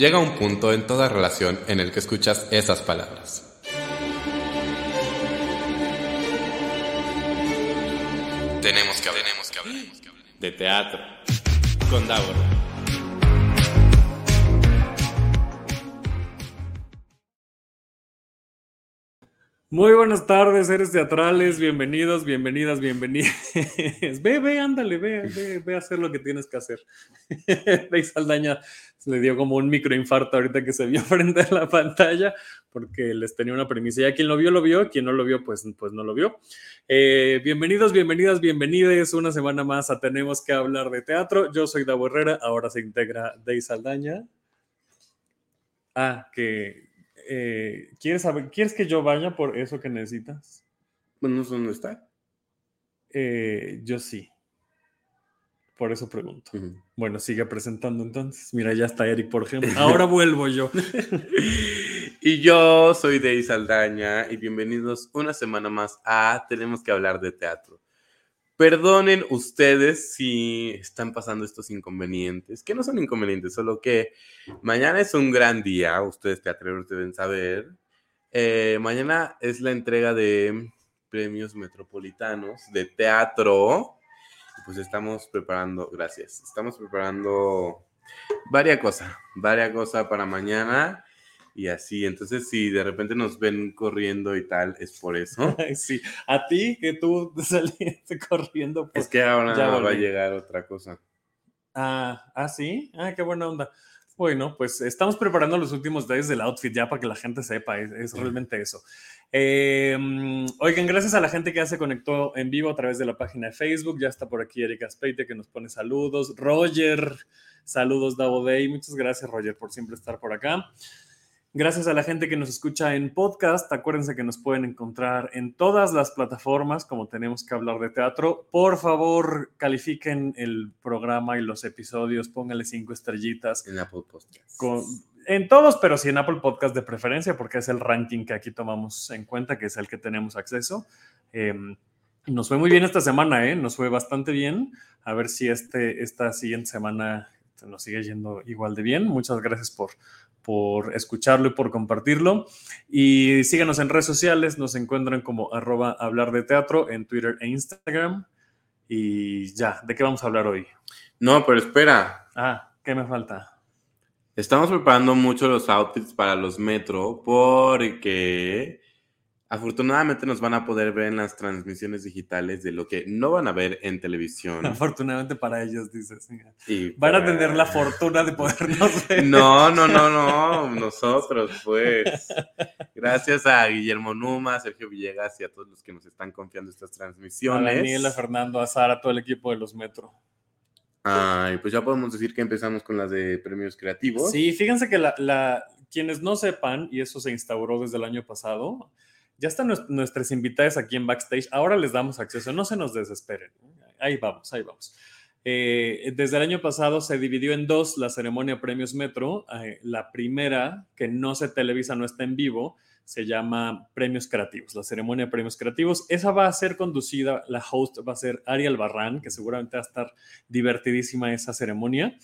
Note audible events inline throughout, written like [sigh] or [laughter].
Llega un punto en toda relación en el que escuchas esas palabras. Tenemos que hablar. De teatro. Con Davor. Muy buenas tardes, seres teatrales, bienvenidos, bienvenidas, bienvenidas. [laughs] Ve, ve, ándale, ve, ve, ve a hacer lo que tienes que hacer. [laughs] Rey Saldaña le dio como un microinfarto ahorita que se vio [laughs] frente a la pantalla, porque les tenía una premisa. Ya quien lo vio, lo vio, quien no lo vio, pues, pues no lo vio. Eh, bienvenidos, bienvenidas, bienvenides. Una semana más a Tenemos que hablar de teatro. Yo soy Davo Herrera, ahora se integra Dey Saldaña. Ah, que eh, ¿quieres, saber, ¿quieres que yo vaya por eso que necesitas? Bueno, no sé dónde está. Eh, yo sí. Por eso pregunto. Bueno, sigue presentando entonces. Mira, ya está Eric, por ejemplo. Ahora [laughs] vuelvo yo. [laughs] y yo soy Dey Saldaña y bienvenidos una semana más a Tenemos que hablar de teatro. Perdonen ustedes si están pasando estos inconvenientes, que no son inconvenientes, solo que mañana es un gran día, ustedes teatreros deben saber. Eh, mañana es la entrega de premios metropolitanos de teatro. Pues estamos preparando, gracias, estamos preparando varias cosas, varias cosas para mañana y así. Entonces, si de repente nos ven corriendo y tal, es por eso. [laughs] sí, a ti que tú [laughs] saliste corriendo. Pues, es que ahora ya va a llegar otra cosa. Ah, ah, sí. Ah, qué buena onda. Bueno, pues estamos preparando los últimos días del outfit ya para que la gente sepa, es, realmente eso. Em, oigan, gracias a la gente que ya se conectó en vivo a través de la página de Facebook, ya está por aquí Erika Speite que nos pone saludos, Roger, saludos Davo Day, muchas gracias Roger por siempre estar por acá. Gracias a la gente que nos escucha en podcast. Acuérdense que nos pueden encontrar en todas las plataformas, como tenemos que hablar de teatro. Por favor, califiquen el programa y los episodios, pónganle cinco estrellitas. En Apple Podcast. en todos, pero sí en Apple Podcast de preferencia, porque es el ranking que aquí tomamos en cuenta, que es el que tenemos acceso. Em, nos fue muy bien esta semana, ¿eh? Nos fue bastante bien. A ver si este, esta siguiente semana nos sigue yendo igual de bien. Muchas gracias por por escucharlo y por compartirlo. Y síganos en redes sociales, nos encuentran como arroba hablar de teatro en Twitter e Instagram. Y ya, ¿de qué vamos a hablar hoy? No, pero espera. Ah, ¿qué me falta? Estamos preparando mucho los outfits para los metro porque Afortunadamente nos van a poder ver en las transmisiones digitales de lo que no van a ver en televisión. Afortunadamente para ellos, dices. van a tener la fortuna de podernos [laughs] ver. No, no, no, no. Nosotros, pues. Gracias a Guillermo Numa, Sergio Villegas y a todos los que nos están confiando estas transmisiones. A Daniel, a Fernando, a Sara, a todo el equipo de los Metro. Ay, pues ya podemos decir que empezamos con las de premios creativos. Sí, fíjense que la, quienes no sepan, y eso se instauró desde el año pasado, ya están nuestras invitadas aquí en backstage. Ahora les damos acceso. No se nos desesperen. Ahí vamos, ahí vamos. Eh, desde el año pasado se dividió en dos la ceremonia Premios Metro. Eh, la primera, que no se televisa, no está en vivo, se llama Premios Creativos, la ceremonia de Premios Creativos. Esa va a ser conducida, la host va a ser Ariel Barran, que seguramente va a estar divertidísima esa ceremonia.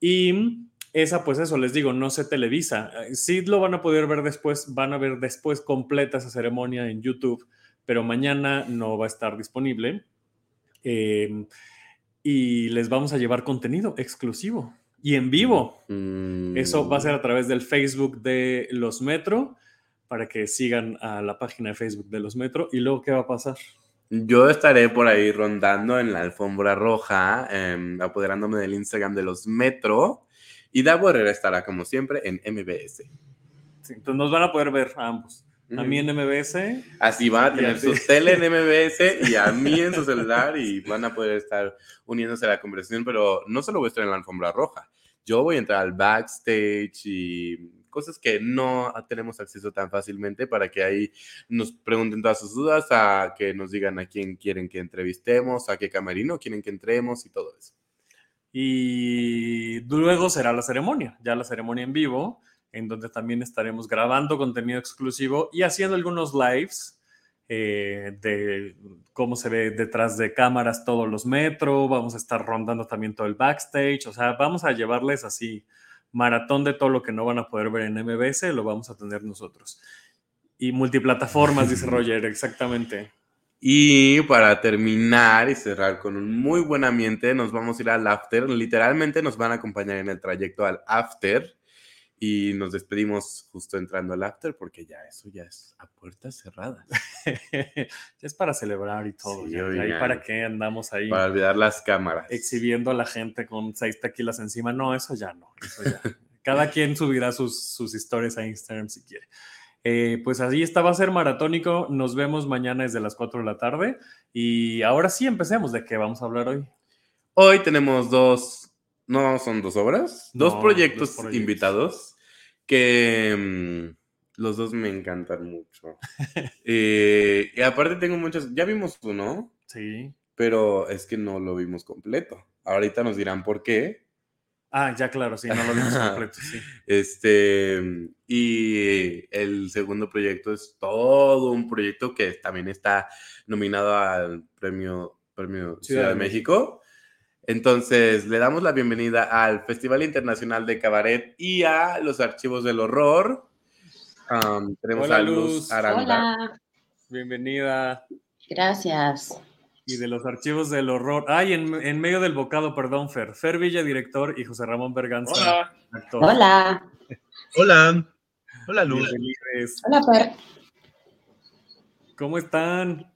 Y esa, pues eso, les digo, no se televisa. Eh, sí lo van a poder ver después, van a ver después completa esa ceremonia en YouTube, pero mañana no va a estar disponible. Em, y les vamos a llevar contenido exclusivo y en vivo. Eso va a ser a través del Facebook de Los Metro, para que sigan a la página de Facebook de Los Metro. ¿Y luego qué va a pasar? Yo estaré por ahí rondando en la alfombra roja, em, apoderándome del Instagram de Los Metro y Davo Herrera estará, como siempre, en MBS. Sí, entonces nos van a poder ver a ambos. A mí en MBS. Así va a tener su tele en [laughs] MBS y a mí en su celular y van a poder estar uniéndose a la conversación, pero no solo voy a estar en la alfombra roja. Yo voy a entrar al backstage y cosas que no tenemos acceso tan fácilmente para que ahí nos pregunten todas sus dudas, a que nos digan a quién quieren que entrevistemos, a qué camerino quieren que entremos y todo eso. Y luego será la ceremonia, ya la ceremonia en vivo, en donde también estaremos grabando contenido exclusivo y haciendo algunos lives eh, de cómo se ve detrás de cámaras todos los metros, vamos a estar rondando también todo el backstage, o sea, vamos a llevarles así maratón de todo lo que no van a poder ver en MBS, lo vamos a tener nosotros. Y multiplataformas, dice [laughs] Roger, exactamente. Y para terminar y cerrar con un muy buen ambiente, nos vamos a ir al after. Literalmente nos van a acompañar en el trayecto al after y nos despedimos justo entrando al after porque ya eso ya es a puertas cerradas. [laughs] es para celebrar y todo. y para qué andamos ahí. Para olvidar las cámaras. Exhibiendo a la gente con seis tequilas encima. No, eso ya no. [laughs] Cada quien subirá sus, sus historias a Instagram si quiere. Eh, pues así está, va a ser maratónico. Nos vemos mañana desde las 4 de la tarde. Y ahora sí empecemos. ¿De qué vamos a hablar hoy? Hoy tenemos dos no, son dos obras. Dos, proyectos, invitados que mm, los dos me encantan mucho. [laughs] Eh, y aparte tengo muchos, ya vimos uno. Sí. Pero es que no lo vimos completo. Ahorita nos dirán por qué. Ah, ya claro, sí, no lo vimos completo, [laughs] sí. Este, y el segundo proyecto es todo un proyecto que también está nominado al premio, premio Ciudad, de México. Entonces, le damos la bienvenida al Festival Internacional de Cabaret y a los Archivos del Horror. tenemos a Luz Aranda. Hola. Bienvenida. Gracias. Y de los Archivos del Horror. Ay, en, medio del bocado, perdón, Fer. Fer Villa, director, y José Ramón Berganza, Hola. actor. Hola. Hola. Hola, Luz. Hola, Fer. ¿Cómo están?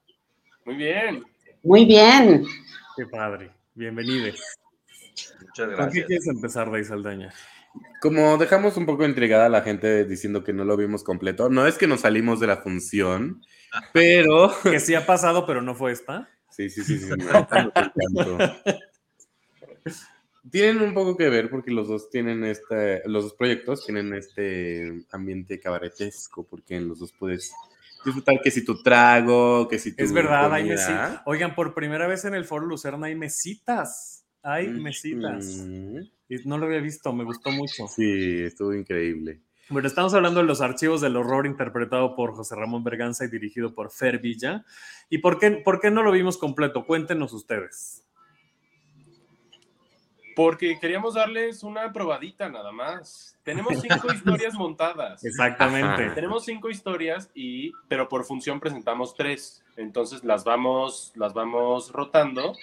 Muy bien. Muy bien. Qué padre. Bienvenidos. Muchas gracias. ¿Con qué quieres empezar, Rey Saldaña? Como dejamos un poco intrigada a la gente diciendo que no lo vimos completo, no es que nos salimos de la función, pero... que sí ha pasado, pero no fue esta. Sí, sí, sí, sí. [laughs] tienen un poco que ver porque los dos tienen este, los dos proyectos tienen este ambiente cabaretesco, porque en los dos puedes disfrutar que si tu trago, que si tu Es verdad, hay mesitas. Oigan, por primera vez en el Foro Lucerna hay mesitas. Hay mesitas. Y no lo había visto, me gustó mucho. Sí, estuvo increíble. Bueno, estamos hablando de los archivos del horror interpretado por José Ramón Berganza y dirigido por Fer Villa. ¿Y por qué, por qué no lo vimos completo? Cuéntenos ustedes. Porque queríamos darles una probadita nada más. Tenemos cinco [laughs] historias montadas. Exactamente. Tenemos cinco historias y, pero por función presentamos tres. Entonces las vamos, las vamos rotando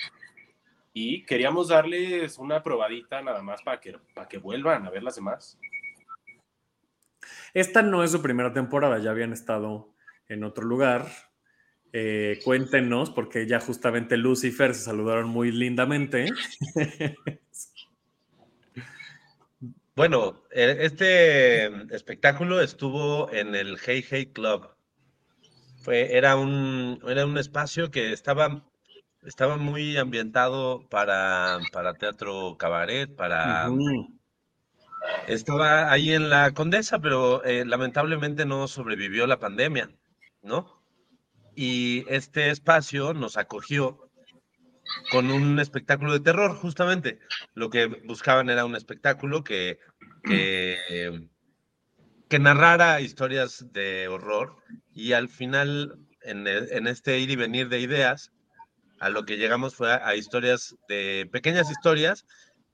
y queríamos darles una probadita nada más para que, para que vuelvan a ver las demás. Esta no es su primera temporada, ya habían estado en otro lugar. Eh, cuéntenos, porque ya justamente Lucifer se saludaron muy lindamente. [laughs] Bueno, e, este espectáculo estuvo en el Hey Hey Club. Fue, era, un, era un espacio que estaba, estaba muy ambientado para, para teatro cabaret, para... Estaba ahí en la Condesa, pero eh, lamentablemente no sobrevivió la pandemia, ¿no? Y este espacio nos acogió con un espectáculo de terror, justamente. Lo que buscaban era un espectáculo que, que, narrara historias de horror y al final, en, en, este ir y venir de ideas, a lo que llegamos fue a, historias de pequeñas historias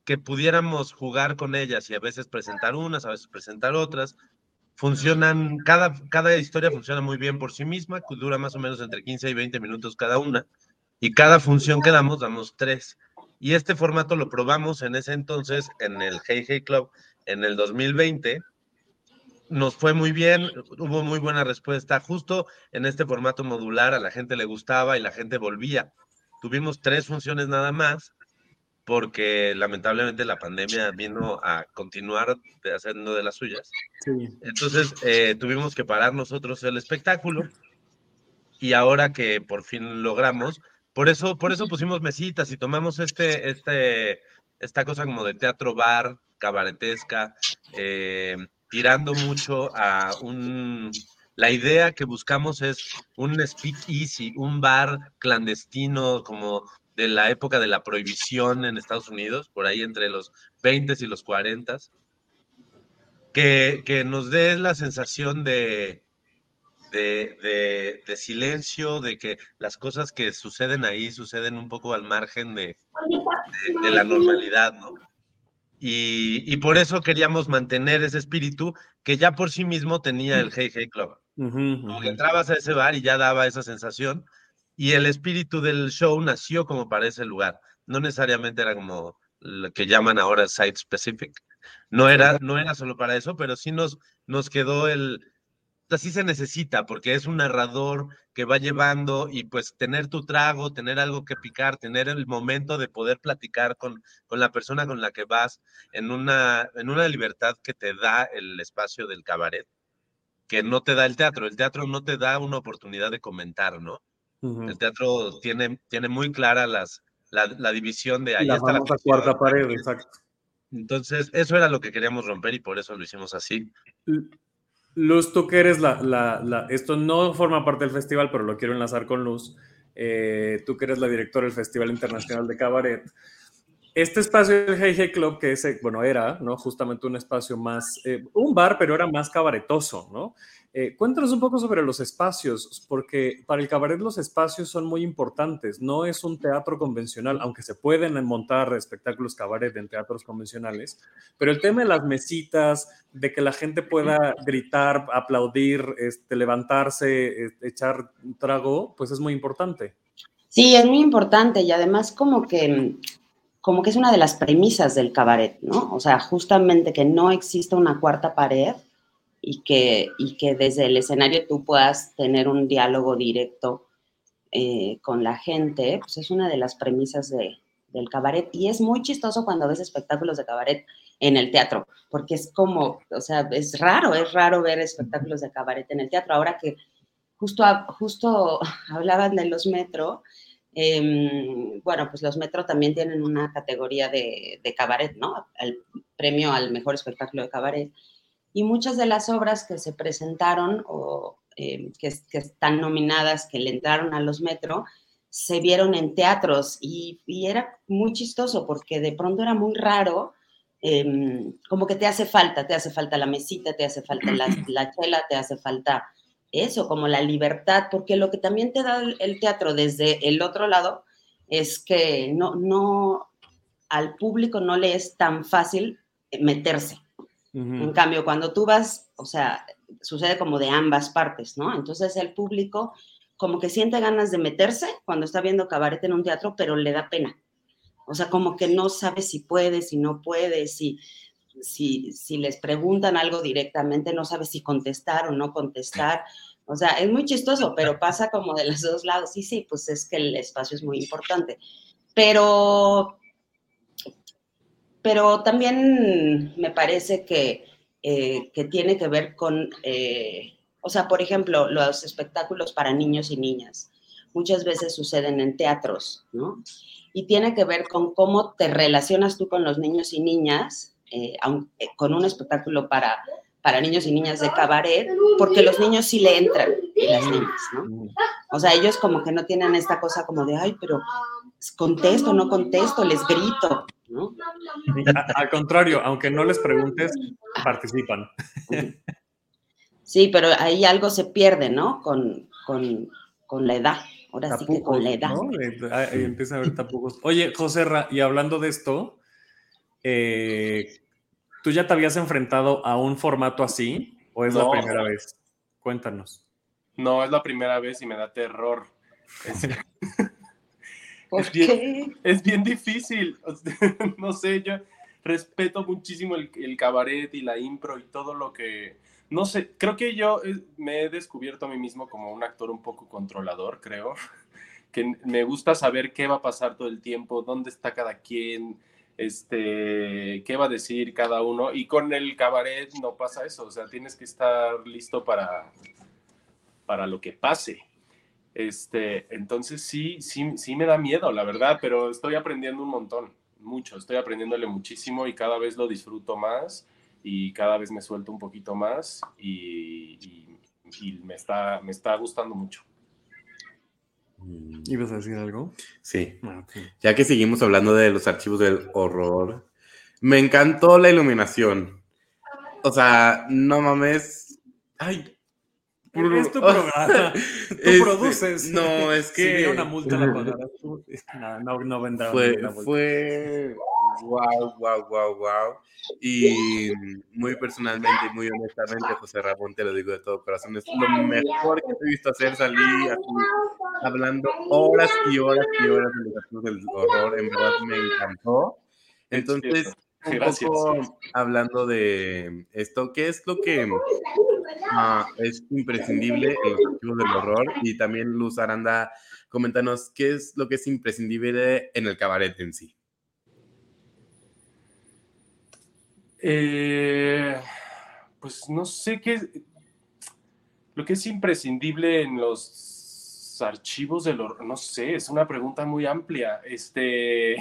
que pudiéramos jugar con ellas y a veces presentar unas, a veces presentar otras. Funcionan, cada, cada historia funciona muy bien por sí misma, dura más o menos entre 15 y 20 minutos cada una y cada función que damos, damos tres. Y este formato lo probamos en ese entonces en el Hey Hey Club en el 2020. Nos fue muy bien, hubo muy buena respuesta. Justo en este formato modular a la gente le gustaba y la gente volvía. Tuvimos tres funciones nada más porque lamentablemente la pandemia vino a continuar haciendo de las suyas. Entonces eh, tuvimos que parar nosotros el espectáculo y ahora que por fin logramos, por eso, por eso pusimos mesitas y tomamos este, este, esta cosa como de teatro bar, cabaretesca, eh, tirando mucho a un... La idea que buscamos es un speak easy, un bar clandestino como de la época de la prohibición en Estados Unidos, por ahí entre los 20 y los 40, que, que nos dé la sensación de, de, de, silencio, de que las cosas que suceden ahí suceden un poco al margen de, de la normalidad, ¿no? Y, y, por eso queríamos mantener ese espíritu que ya por sí mismo tenía el Hey Hey Club. entrabas a ese bar y ya daba esa sensación, y el espíritu del show nació como para ese lugar. No necesariamente era como lo que llaman ahora site specific. No era, no era solo para eso, pero sí nos, nos quedó el, así se necesita, porque es un narrador que va llevando y pues tener tu trago, tener algo que picar, tener el momento de poder platicar con, con la persona con la que vas en una, en una libertad que te da el espacio del cabaret, que no te da el teatro. El teatro no te da una oportunidad de comentar, ¿no? El teatro tiene, tiene muy clara las, la, la división de ahí la está la cuarta pared, exacto. Entonces, eso era lo que queríamos romper y por eso lo hicimos así. Luz, tú que eres la, la, Esto no forma parte del festival, pero lo quiero enlazar con Luz. Eh, tú que eres la directora del Festival Internacional de Cabaret. Este espacio del Hey Hey Club, que es, bueno, era, ¿no? Justamente un espacio más, eh, un bar, pero era más cabaretoso, ¿no? Eh, cuéntanos un poco sobre los espacios, porque para el cabaret los espacios son muy importantes. No es un teatro convencional, aunque se pueden montar espectáculos cabaret en teatros convencionales, pero el tema de las mesitas, de que la gente pueda gritar, aplaudir, este, levantarse, este, echar un trago, pues es muy importante. Sí, es muy importante y además como que como que es una de las premisas del cabaret, ¿no? O sea, justamente que no exista una cuarta pared y que, y que desde el escenario tú puedas tener un diálogo directo eh, con la gente, pues es una de las premisas de, del cabaret. Y es muy chistoso cuando ves espectáculos de cabaret en el teatro, porque es como, o sea, es raro, es raro ver espectáculos de cabaret en el teatro. Ahora que justo, justo [laughs] hablaban de los metro, em, bueno, pues los metro también tienen una categoría de, de cabaret, ¿no? El premio al mejor espectáculo de cabaret y muchas de las obras que se presentaron o eh, que, están nominadas, que le entraron a los Metro, se vieron en teatros y, era muy chistoso porque de pronto era muy raro, em, como que te hace falta, te hace falta la mesita, te hace falta la, [clears throat] la, chela, te hace falta eso, como la libertad, porque lo que también te da el teatro desde el otro lado es que no, no, al público no le es tan fácil meterse. En cambio, cuando tú vas, o sea, sucede como de ambas partes, ¿no? Entonces el público como que siente ganas de meterse cuando está viendo cabaret en un teatro, pero le da pena. O sea, como que no sabe si puede, si no puede, si, si, si les preguntan algo directamente, no sabe si contestar o no contestar. O sea, es muy chistoso, pero pasa como de los dos lados. Sí, sí, pues es que el espacio es muy importante. Pero pero también me parece que, eh, que tiene que ver con, eh, o sea, por ejemplo, los espectáculos para niños y niñas. Muchas veces suceden en teatros, ¿no? Y tiene que ver con cómo te relacionas tú con los niños y niñas, eh, con un espectáculo para, para niños y niñas de cabaret, porque los niños sí le entran y las niñas, ¿no? O sea, ellos como que no tienen esta cosa como de, ay, pero contesto, no contesto, les grito, ¿no? Al contrario, aunque no les preguntes, participan. Sí, pero ahí algo se pierde, ¿no? Con, la edad. Ahora sí que con la edad. Ahí empieza a haber tapujos. Oye, José, y hablando de esto, eh, ¿tú ya te habías enfrentado a un formato así o es la primera vez? Cuéntanos. No, es la primera vez y me da terror. es, [laughs] bien, es bien difícil. [laughs] no sé, yo respeto muchísimo el, el, cabaret y la impro y todo lo que... No sé, creo que yo eh, me he descubierto a mí mismo como un actor un poco controlador, creo. [laughs] Que me gusta saber qué va a pasar todo el tiempo, dónde está cada quien, este, qué va a decir cada uno. Y con el cabaret no pasa eso, o sea, tienes que estar listo para, para lo que pase. Este, entonces sí, sí, sí me da miedo, la verdad, pero estoy aprendiendo un montón, mucho, estoy aprendiéndole muchísimo y cada vez lo disfruto más y cada vez me suelto un poquito más y, me, está, me está gustando mucho. Mm. ¿Ibas a decir algo? Sí. Ah, ya que seguimos hablando de los archivos del horror, me encantó la iluminación. O sea, no mames. Ay, Es tu programa. [laughs] Tú Este, produces. No, es Si que. viene una multa, la pagarás tú. No, no, no vendrá fue, ninguna multa. fue wow, wow, wow, wow. Y muy personalmente y muy honestamente, José Ramón, te lo digo de todo corazón, es lo mejor que te he visto hacer. Salí así, hablando horas y horas y horas de del horror. En verdad me encantó. Entonces, Gracias. poco hablando de esto, ¿qué es lo que ah, es imprescindible en los archivos del horror? Y también Luz Aranda, coméntanos qué es lo que es imprescindible en el cabaret en sí. Eh, pues no sé qué. Lo que es imprescindible en los archivos del horror, no sé, es una pregunta muy amplia. Este.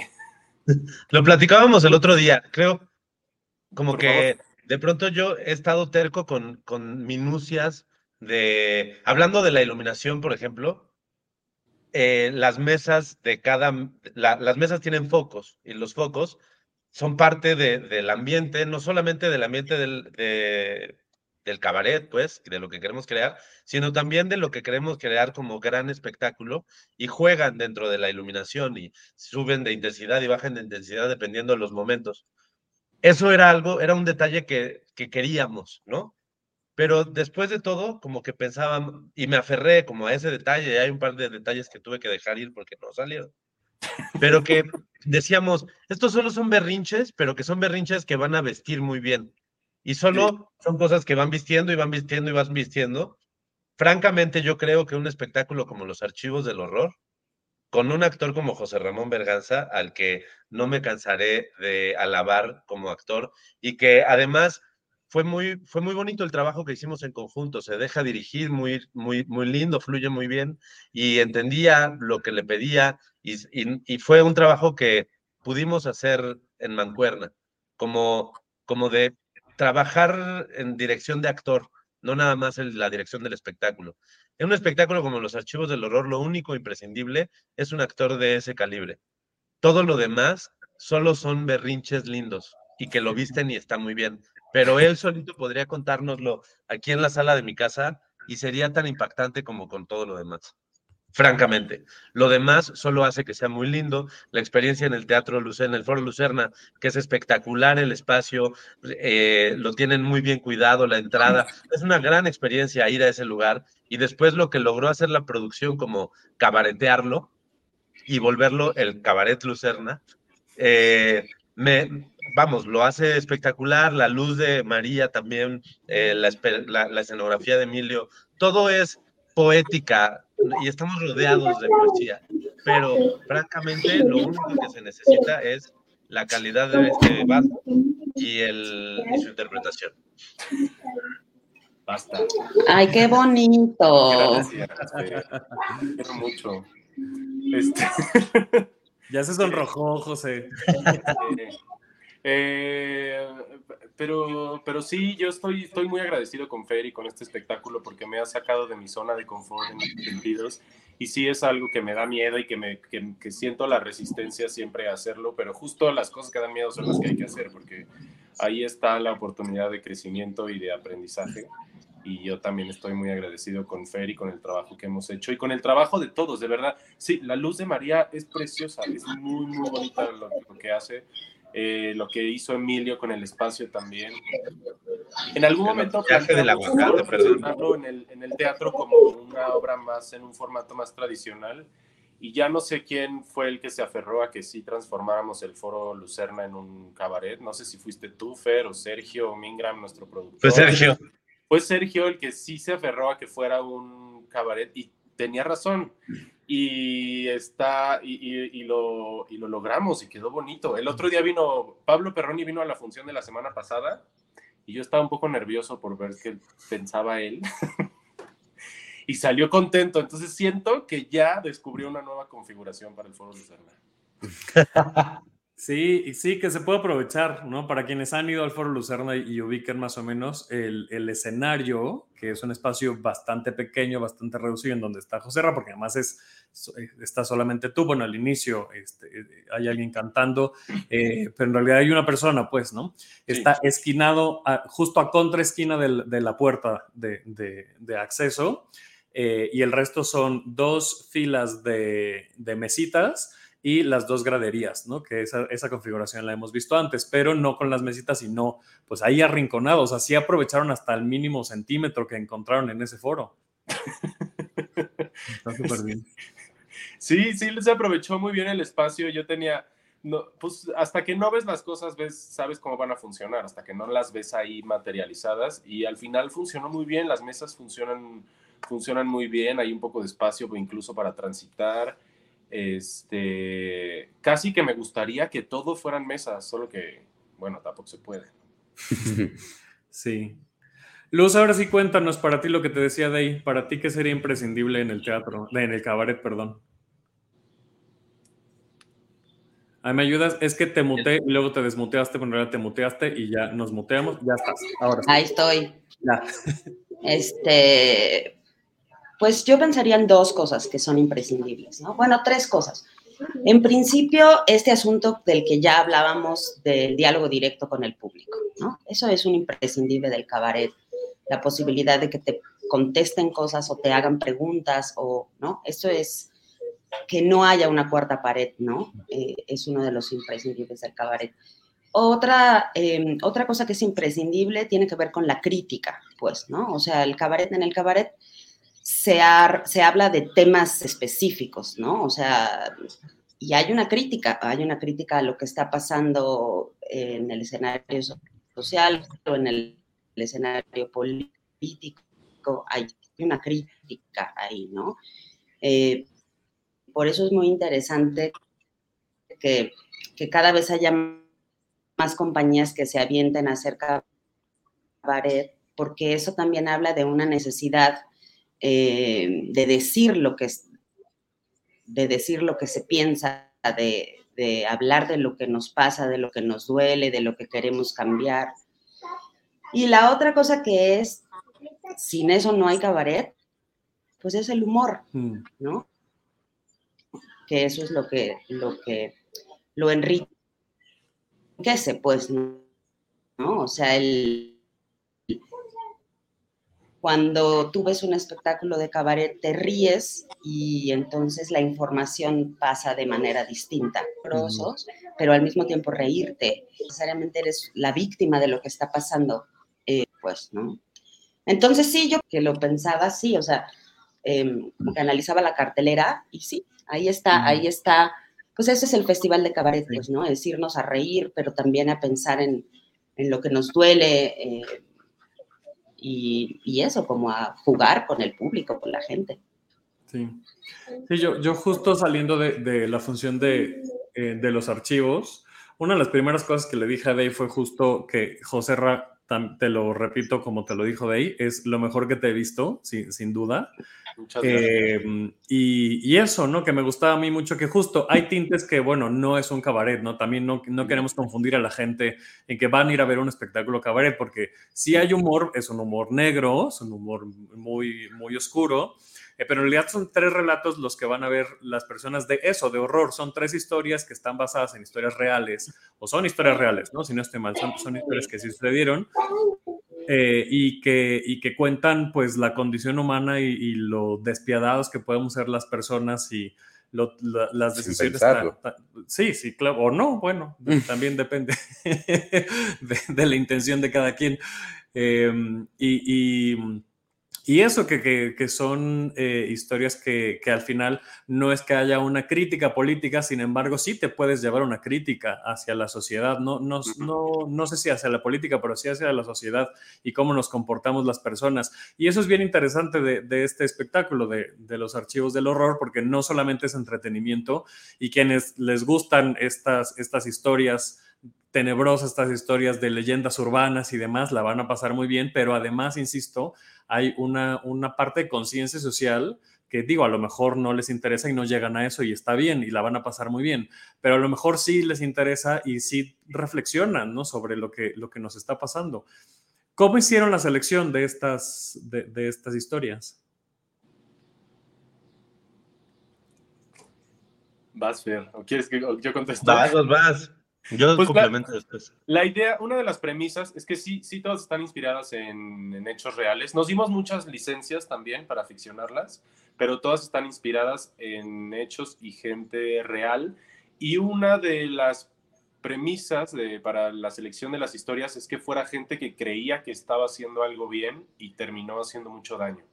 [laughs] Lo platicábamos el otro día, creo, como Por que de pronto yo he estado terco con, con minucias de, hablando de la iluminación, por ejemplo, eh, las mesas de cada, la- las mesas tienen focos y los focos son parte de- del ambiente, no solamente del ambiente del, de- del cabaret, pues, y de lo que queremos crear, sino también de lo que queremos crear como gran espectáculo y juegan dentro de la iluminación y suben de intensidad y bajan de intensidad dependiendo de los momentos. Eso era algo, era un detalle que, que queríamos, ¿no? Pero después de todo, como que pensaba, y me aferré como a ese detalle, y hay un par de detalles que tuve que dejar ir porque no salieron. Pero que [laughs] decíamos, estos solo son berrinches, pero que son berrinches que van a vestir muy bien. Y solo son cosas que van vistiendo y van vistiendo y van vistiendo. Francamente, yo creo que un espectáculo como Los Archivos del Horror, con un actor como José Ramón Berganza, al que no me cansaré de alabar como actor, y que además fue muy, fue muy bonito el trabajo que hicimos en conjunto, se deja dirigir muy, muy, muy lindo, fluye muy bien, y entendía lo que le pedía, y, y- y fue un trabajo que pudimos hacer en Mancuerna, como, como de trabajar en dirección de actor, no nada más en la dirección del espectáculo. En un espectáculo como Los Archivos del Horror, lo único imprescindible es un actor de ese calibre. Todo lo demás solo son berrinches lindos y que lo visten y está muy bien. Pero él solito podría contárnoslo aquí en la sala de mi casa y sería tan impactante como con todo lo demás. Francamente, lo demás solo hace que sea muy lindo. La experiencia en el Teatro Lucerna, el Foro Lucerna, que es espectacular el espacio, eh, lo tienen muy bien cuidado, la entrada. Es una gran experiencia ir a ese lugar y después lo que logró hacer la producción como cabaretearlo y volverlo el cabaret Lucerna, eh, me, vamos, lo hace espectacular, la luz de María también, eh, la- la escenografía de Emilio, todo es poética y estamos rodeados de poesía, pero francamente lo único que se necesita es la calidad de este vaso y, el, y su interpretación. Basta. Ay, qué bonito. Gracias. Quiero mucho. Este, Ya se sonrojó, José. [laughs] eh, eh, pero, pero sí, yo estoy, estoy muy agradecido con Fer y con este espectáculo porque me ha sacado de mi zona de confort en muchos sentidos. Y sí es algo que me da miedo y que, me, que, que siento la resistencia siempre a hacerlo, pero justo las cosas que dan miedo son las que hay que hacer porque ahí está la oportunidad de crecimiento y de aprendizaje. Y yo también estoy muy agradecido con Fer y con el trabajo que hemos hecho y con el trabajo de todos, de verdad. Sí, la luz de María es preciosa, es muy, muy bonita lo, lo que hace. Eh, lo que hizo Emilio con el espacio también. En algún El momento planteamos presentarlo en el, en el teatro como una obra más, en un formato más tradicional. Y ya no sé quién fue el que se aferró a que sí transformáramos el foro Lucerna en un cabaret. No sé si fuiste tú, Fer, o Sergio, o Mingram, nuestro productor. Pues Sergio, Fue Sergio el que sí se aferró a que fuera un cabaret y tenía razón. Y está, y, lo, y lo logramos y quedó bonito. El otro día vino, Pablo Perroni vino a la función de la semana pasada y yo estaba un poco nervioso por ver qué pensaba él. [laughs] y salió contento. Entonces siento que ya descubrió una nueva configuración para el Foro Lucerna. [laughs] Sí, sí, que se puede aprovechar, ¿no? Para quienes han ido al Foro Lucerna y ubiquen más o menos el, el escenario, que es un espacio bastante pequeño, bastante reducido, en donde está José Ra, porque además es, eh, está solamente tú, bueno, al inicio este, hay alguien cantando, eh, pero en realidad hay una persona, pues, ¿no? Está esquinado a, justo a contra esquina de la puerta de, de, de acceso, eh, y el resto son dos filas de mesitas y las dos graderías, ¿no? Que esa, esa, configuración la hemos visto antes, pero no con las mesitas, sino pues ahí arrinconados, así aprovecharon hasta el mínimo centímetro que encontraron en ese foro. Está súper bien. [laughs] Sí, sí, se aprovechó muy bien el espacio. Yo tenía, no, pues hasta que no ves las cosas, ves, sabes cómo van a funcionar, hasta que no las ves ahí materializadas. Y al final funcionó muy bien, las mesas funcionan, funcionan muy bien, hay un poco de espacio incluso para transitar este, casi que me gustaría que todo fueran mesas, solo que, bueno, tampoco se puede. [laughs] Sí. Luz, ahora sí cuéntanos para ti lo que te decía de ahí, para ti qué sería imprescindible en el teatro, en el cabaret, perdón. Ahí me ayudas, es que te muteé y luego te desmuteaste, pero en realidad te muteaste y ya nos muteamos, ya estás. Ahora sí. Ahí estoy. Ya. Este, pues yo pensaría en dos cosas que son imprescindibles, ¿no? Bueno, tres cosas. En principio, este asunto del que ya hablábamos del diálogo directo con el público, ¿no? Eso es un imprescindible del cabaret, la posibilidad de que te contesten cosas o te hagan preguntas o, ¿no? Eso es que no haya una cuarta pared, ¿no? Eh, es uno de los imprescindibles del cabaret. Otra, eh, otra cosa que es imprescindible tiene que ver con la crítica, pues, ¿no? O sea, el cabaret, en el cabaret se, se habla de temas específicos, ¿no? O sea, y hay una crítica, hay una crítica a lo que está pasando en el escenario social o en el, escenario político, hay una crítica ahí, ¿no? Eh, por eso es muy interesante que, que, cada vez haya más compañías que se avienten a hacer cabaret, porque eso también habla de una necesidad eh, de decir lo que es, de decir lo que se piensa, de, de, hablar de lo que nos pasa, de lo que nos duele, de lo que queremos cambiar. Y la otra cosa que es, sin eso no hay cabaret, pues es el humor, mm. ¿no? Que eso es lo que lo, que, lo enriquece, pues, ¿no? O sea, el, cuando tú ves un espectáculo de cabaret, te ríes y entonces la información pasa de manera distinta. pero al mismo tiempo reírte. Necesariamente eres la víctima de lo que está pasando, eh, pues, ¿no? Entonces sí, yo que lo pensaba sí, o sea, eh, analizaba la cartelera y sí, ahí está, ahí está. Pues ese es el festival de cabaret, pues, ¿no? Es irnos a reír, pero también a pensar en, en lo que nos duele, eh, y, eso, como a jugar con el público, con la gente. Sí, sí yo, yo justo saliendo de, la función de, eh, de, los archivos, una de las primeras cosas que le dije a Dave fue justo que José Ra, te lo repito como te lo dijo Dave, es lo mejor que te he visto, sin, sin duda. Eh, y, y, eso, ¿no? Que me gustaba a mí mucho, que justo hay tintes que, bueno, no es un cabaret, ¿no? También no, no queremos confundir a la gente en que van a ir a ver un espectáculo cabaret, porque si hay humor, es un humor negro, es un humor muy, muy oscuro, eh, pero en realidad son tres relatos los que van a ver las personas de eso, de horror. Son tres historias que están basadas en historias reales, o son historias reales, ¿no? Si no estoy mal, son, son historias que sí sucedieron. Eh, y, que, y que cuentan pues la condición humana y, lo despiadados que podemos ser las personas y las decisiones. sí, sí, claro, o no, bueno, [laughs] también depende [laughs] de, la intención de cada quien. Em, y y eso, que, que, son eh, historias que, que, al final no es que haya una crítica política, sin embargo, sí te puedes llevar una crítica hacia la sociedad, no, no, no, no sé si hacia la política, pero sí hacia la sociedad y cómo nos comportamos las personas. Y eso es bien interesante de, de este espectáculo, de, de, los archivos del horror, porque no solamente es entretenimiento y quienes les gustan estas, estas historias tenebrosas, estas historias de leyendas urbanas y demás, la van a pasar muy bien, pero además, insisto, hay una, una parte de conciencia social que digo, a lo mejor no les interesa y no llegan a eso y está bien y la van a pasar muy bien, pero a lo mejor sí les interesa y sí reflexionan ¿no? sobre lo que, lo que nos está pasando. ¿Cómo hicieron la selección de estas, de, estas historias? Vas, Fer, ¿o quieres que yo conteste? Vas, vas. Yo pues complemento la, después. La idea, una de las premisas es que sí, sí todas están inspiradas en, hechos reales. Nos dimos muchas licencias también para ficcionarlas, pero todas están inspiradas en hechos y gente real. Y una de las premisas de, para la selección de las historias es que fuera gente que creía que estaba haciendo algo bien y terminó haciendo mucho daño.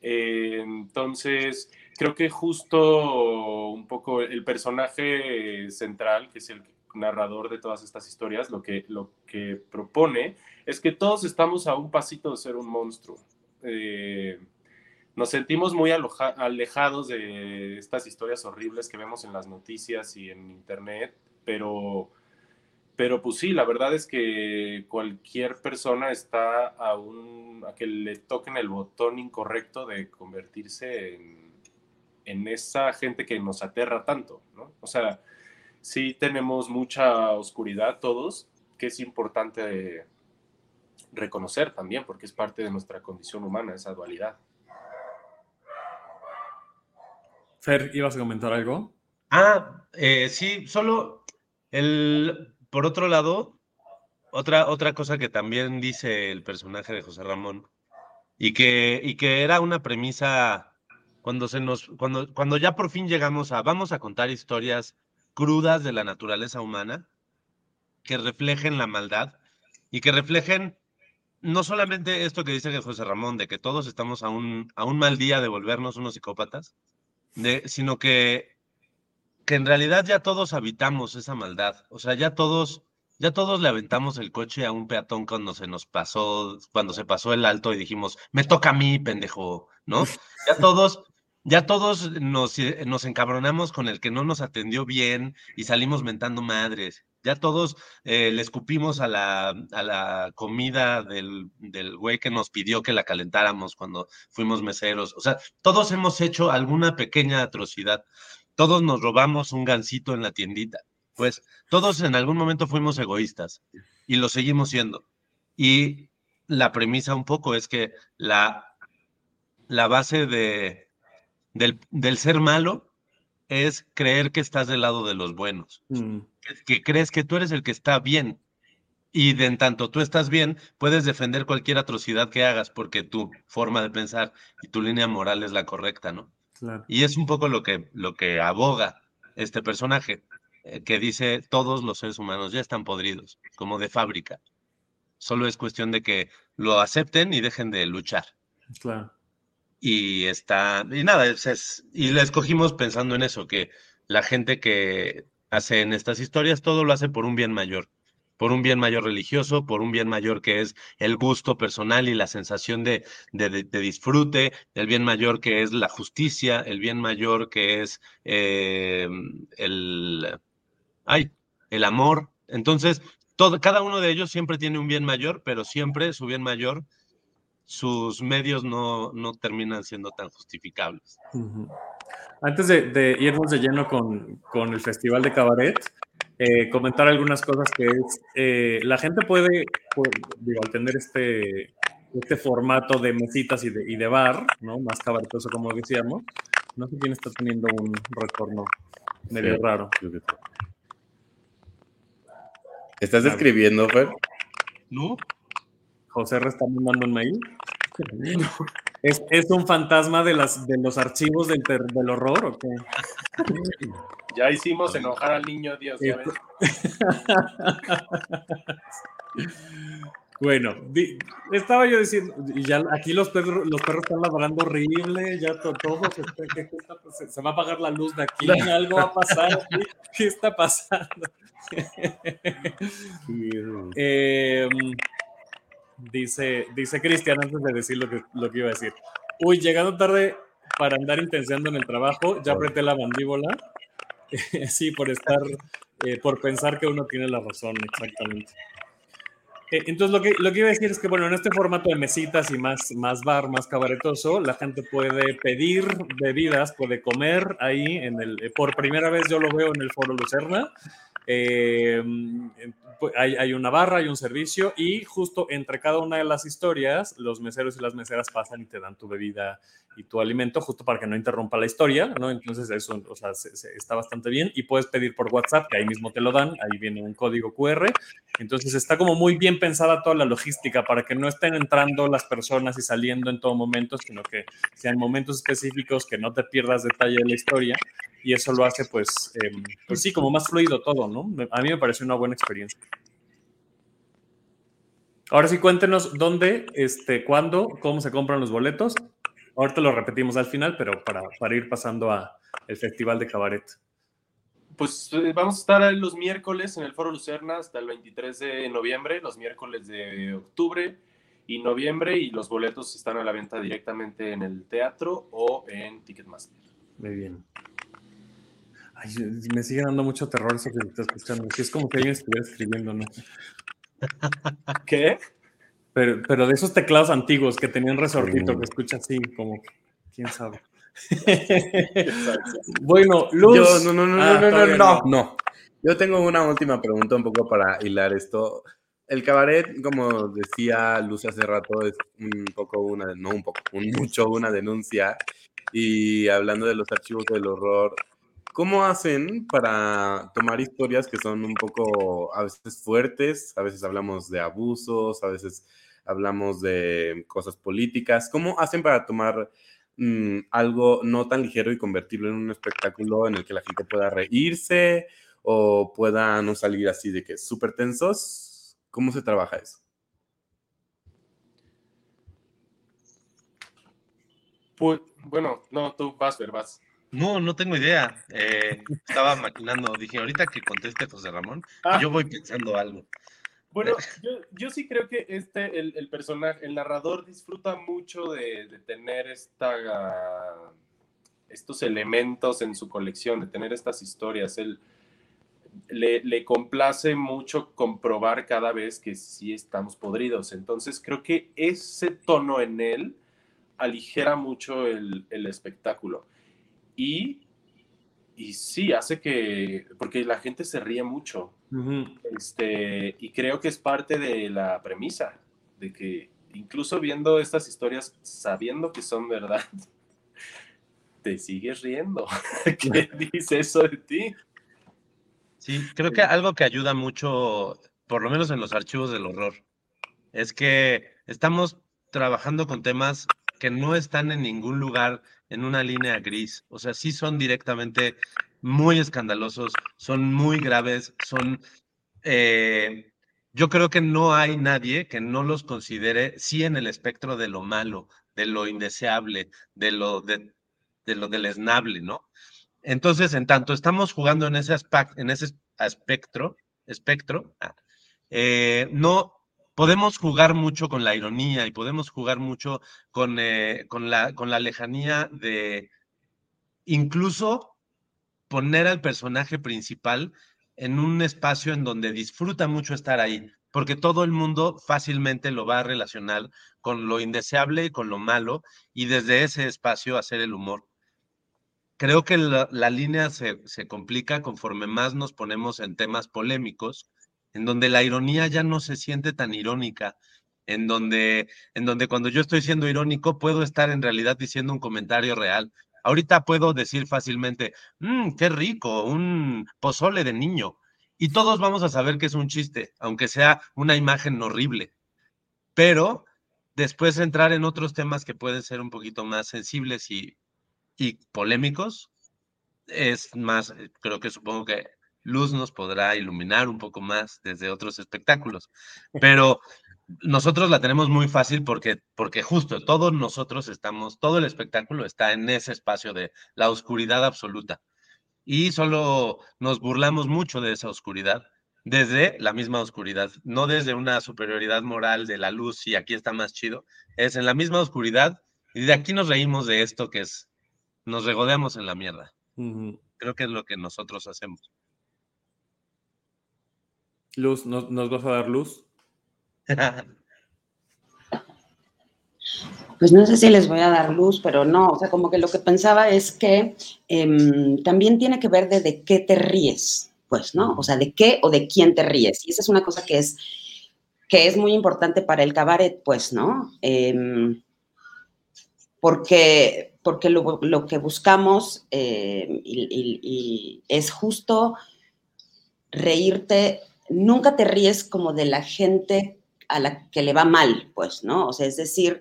Eh, entonces, creo que justo un poco el personaje central, que es el narrador de todas estas historias, lo que, lo que propone es que todos estamos a un pasito de ser un monstruo. Eh, nos sentimos muy alejados de estas historias horribles que vemos en las noticias y en internet, pero, pero pues sí, la verdad es que cualquier persona está a, un, a que le toquen el botón incorrecto de convertirse en, en esa gente que nos aterra tanto, ¿no? O sea, sí tenemos mucha oscuridad todos, que es importante reconocer también, porque es parte de nuestra condición humana, esa dualidad. Fer, ¿ibas a comentar algo? Ah, eh, sí, solo el, por otro lado, otra, otra cosa que también dice el personaje de José Ramón, y que, y que era una premisa cuando se nos, cuando, cuando ya por fin llegamos a vamos a contar historias crudas de la naturaleza humana, que reflejen la maldad y que reflejen no solamente esto que dice José Ramón, de que todos estamos a un, a un mal día de volvernos unos psicópatas, de, sino que, que en realidad ya todos habitamos esa maldad. O sea, ya todos, ya todos le aventamos el coche a un peatón cuando se nos pasó, cuando se pasó el alto y dijimos, me toca a mí, pendejo, ¿no? [laughs] Ya todos, ya todos nos, eh, nos, encabronamos con el que no nos atendió bien y salimos mentando madres. Ya todos eh, le escupimos a la, a la comida del, del güey que nos pidió que la calentáramos cuando fuimos meseros. O sea, todos hemos hecho alguna pequeña atrocidad. Todos nos robamos un gansito en la tiendita. Pues todos en algún momento fuimos egoístas y lo seguimos siendo. Y la premisa un poco es que la, la base de, del, ser malo es creer que estás del lado de los buenos, mm. que, crees que tú eres el que está bien. Y de en tanto tú estás bien, puedes defender cualquier atrocidad que hagas porque tu forma de pensar y tu línea moral es la correcta, ¿no? Y es un poco lo que, lo que aboga este personaje, eh, que dice todos los seres humanos ya están podridos, como de fábrica. Solo es cuestión de que lo acepten y dejen de luchar. Claro y está, y nada, es, y la escogimos pensando en eso, que la gente que hace en estas historias todo lo hace por un bien mayor, por un bien mayor religioso, por un bien mayor que es el gusto personal y la sensación de, de, disfrute, el bien mayor que es la justicia, el bien mayor que es eh, el, ay, el amor. Entonces, todo, cada uno de ellos siempre tiene un bien mayor, pero siempre su bien mayor sus medios no, no terminan siendo tan justificables. Antes de, irnos de lleno con, con, el Festival de Cabaret, eh, comentar algunas cosas que es, eh, la gente puede, digo, al tener este, este formato de mesitas y de, y de bar, ¿no? Más cabaretoso como decíamos, no sé quién está teniendo un retorno medio raro. ¿Estás escribiendo, Fer? No. José R está mandando un mail. ¿Es, ¿Es, un fantasma de, las, de los archivos del, del horror o qué? Ya hicimos enojar al niño, Dios. [laughs] Bueno, estaba yo diciendo, ya aquí los perros, los perros están ladrando horrible, ya todo, se, se, va a apagar la luz de aquí, algo va a pasar, ¿qué está pasando? [laughs] eh, [laughs] Dice, dice Cristian antes de decir lo que, lo que iba a decir. Uy, llegando tarde para andar intensiando en el trabajo, ya apreté la mandíbula. [laughs] sí, por estar, eh, por pensar que uno tiene la razón, exactamente. Eh, entonces, lo que, lo que iba a decir es que, bueno, en este formato de mesitas y más, más bar, más cabaretoso, la gente puede pedir bebidas, puede comer ahí. En el, eh, por primera vez yo lo veo en el Foro Lucerna. Eh, hay, hay, una barra, hay un servicio y justo entre cada una de las historias, los meseros y las meseras pasan y te dan tu bebida y tu alimento, justo para que no interrumpa la historia, ¿no? Entonces eso, o sea, se, se, está bastante bien y puedes pedir por WhatsApp, que ahí mismo te lo dan, ahí viene un código QR. Entonces está como muy bien pensada toda la logística para que no estén entrando las personas y saliendo en todo momento, sino que sean momentos específicos, que no te pierdas detalle de la historia y eso lo hace pues, eh, pues sí, como más fluido todo, ¿no? A mí me pareció una buena experiencia. Ahora sí, cuéntenos dónde, este, cuándo, cómo se compran los boletos. Ahorita lo repetimos al final, pero para, para ir pasando a el Festival de Cabaret. Pues eh, vamos a estar los miércoles en el Foro Lucerna hasta el 23 de noviembre, los miércoles de octubre y noviembre, y los boletos están a la venta directamente en el teatro o en Ticketmaster. Muy bien. Ay, me sigue dando mucho terror eso que estás escuchando. Es como que alguien estuviera escribiendo, ¿no? ¿Qué? Pero, pero de esos teclados antiguos que tenían resortito, que escucha así, como, quién sabe. bueno, Luz. Yo, no, no, no, ah, no, no, no, no, no. Yo tengo una última pregunta un poco para hilar esto. El cabaret, como decía Luz hace rato, es un poco una, no un poco, un mucho una denuncia. Y hablando de los archivos del horror, ¿Cómo hacen para tomar historias que son un poco a veces fuertes? A veces hablamos de abusos, a veces hablamos de cosas políticas. ¿Cómo hacen para tomar mmm, algo no tan ligero y convertirlo en un espectáculo en el que la gente pueda reírse o pueda no salir así de que súper tensos? ¿Cómo se trabaja eso? Pues, bueno, no, tú vas, ver, vas. No, no tengo idea. Eh, estaba maquinando. Dije, ahorita que conteste José Ramón, ah. yo voy pensando algo. Bueno, [laughs] yo, yo, sí creo que este, el, el, personaje, el narrador disfruta mucho de, de tener esta, uh, estos elementos en su colección, de tener estas historias. Él le, le, complace mucho comprobar cada vez que sí estamos podridos. Entonces creo que ese tono en él aligera mucho el, el espectáculo. Y, y sí, hace que, porque la gente se ríe mucho. Uh -huh. este, y creo que es parte de la premisa, de que incluso viendo estas historias, sabiendo que son verdad, [laughs] te sigues riendo. [laughs] ¿Qué dice eso de ti? Sí, creo que algo que ayuda mucho, por lo menos en los archivos del horror, es que estamos trabajando con temas que no están en ningún lugar en una línea gris. O sea, sí son directamente muy escandalosos, son muy graves, son... Eh, yo creo que no hay nadie que no los considere, sí, en el espectro de lo malo, de lo indeseable, de lo, de, de lo deleznable, ¿no? Entonces, en tanto estamos jugando en ese, aspecto, en ese espectro, espectro eh, no, podemos jugar mucho con la ironía y podemos jugar mucho con, eh, con, la, con la lejanía de incluso poner al personaje principal en un espacio en donde disfruta mucho estar ahí, porque todo el mundo fácilmente lo va a relacionar con lo indeseable y con lo malo, y desde ese espacio hacer el humor. Creo que la, la línea se, se complica conforme más nos ponemos en temas polémicos, en donde la ironía ya no se siente tan irónica, en donde, en donde cuando yo estoy siendo irónico puedo estar en realidad diciendo un comentario real. Ahorita puedo decir fácilmente, mmm, qué rico, un pozole de niño. Y todos vamos a saber que es un chiste, aunque sea una imagen horrible. Pero después entrar en otros temas que pueden ser un poquito más sensibles y, y polémicos, es más, creo que supongo que Luz nos podrá iluminar un poco más desde otros espectáculos. [laughs] Pero nosotros la tenemos muy fácil porque, porque justo todos nosotros estamos, todo el espectáculo está en ese espacio de la oscuridad absoluta. Y solo nos burlamos mucho de esa oscuridad desde la misma oscuridad, no desde una superioridad moral de la luz y aquí está más chido, es en la misma oscuridad y de aquí nos reímos de esto que es, nos regodeamos en la mierda. Uh -huh. Creo que es lo que nosotros hacemos. Luz, ¿nos, ¿nos vas a dar luz? [laughs] Pues no sé si les voy a dar luz, pero no, o sea, como que lo que pensaba es que em, también tiene que ver de qué te ríes, pues, ¿no? O sea, de qué o de quién te ríes. Y esa es una cosa que es, que es muy importante para el cabaret, pues, ¿no? Em, porque porque lo, que buscamos em, y es justo reírte, nunca te ríes como de la gente a la que le va mal, pues, ¿no? O sea, es decir,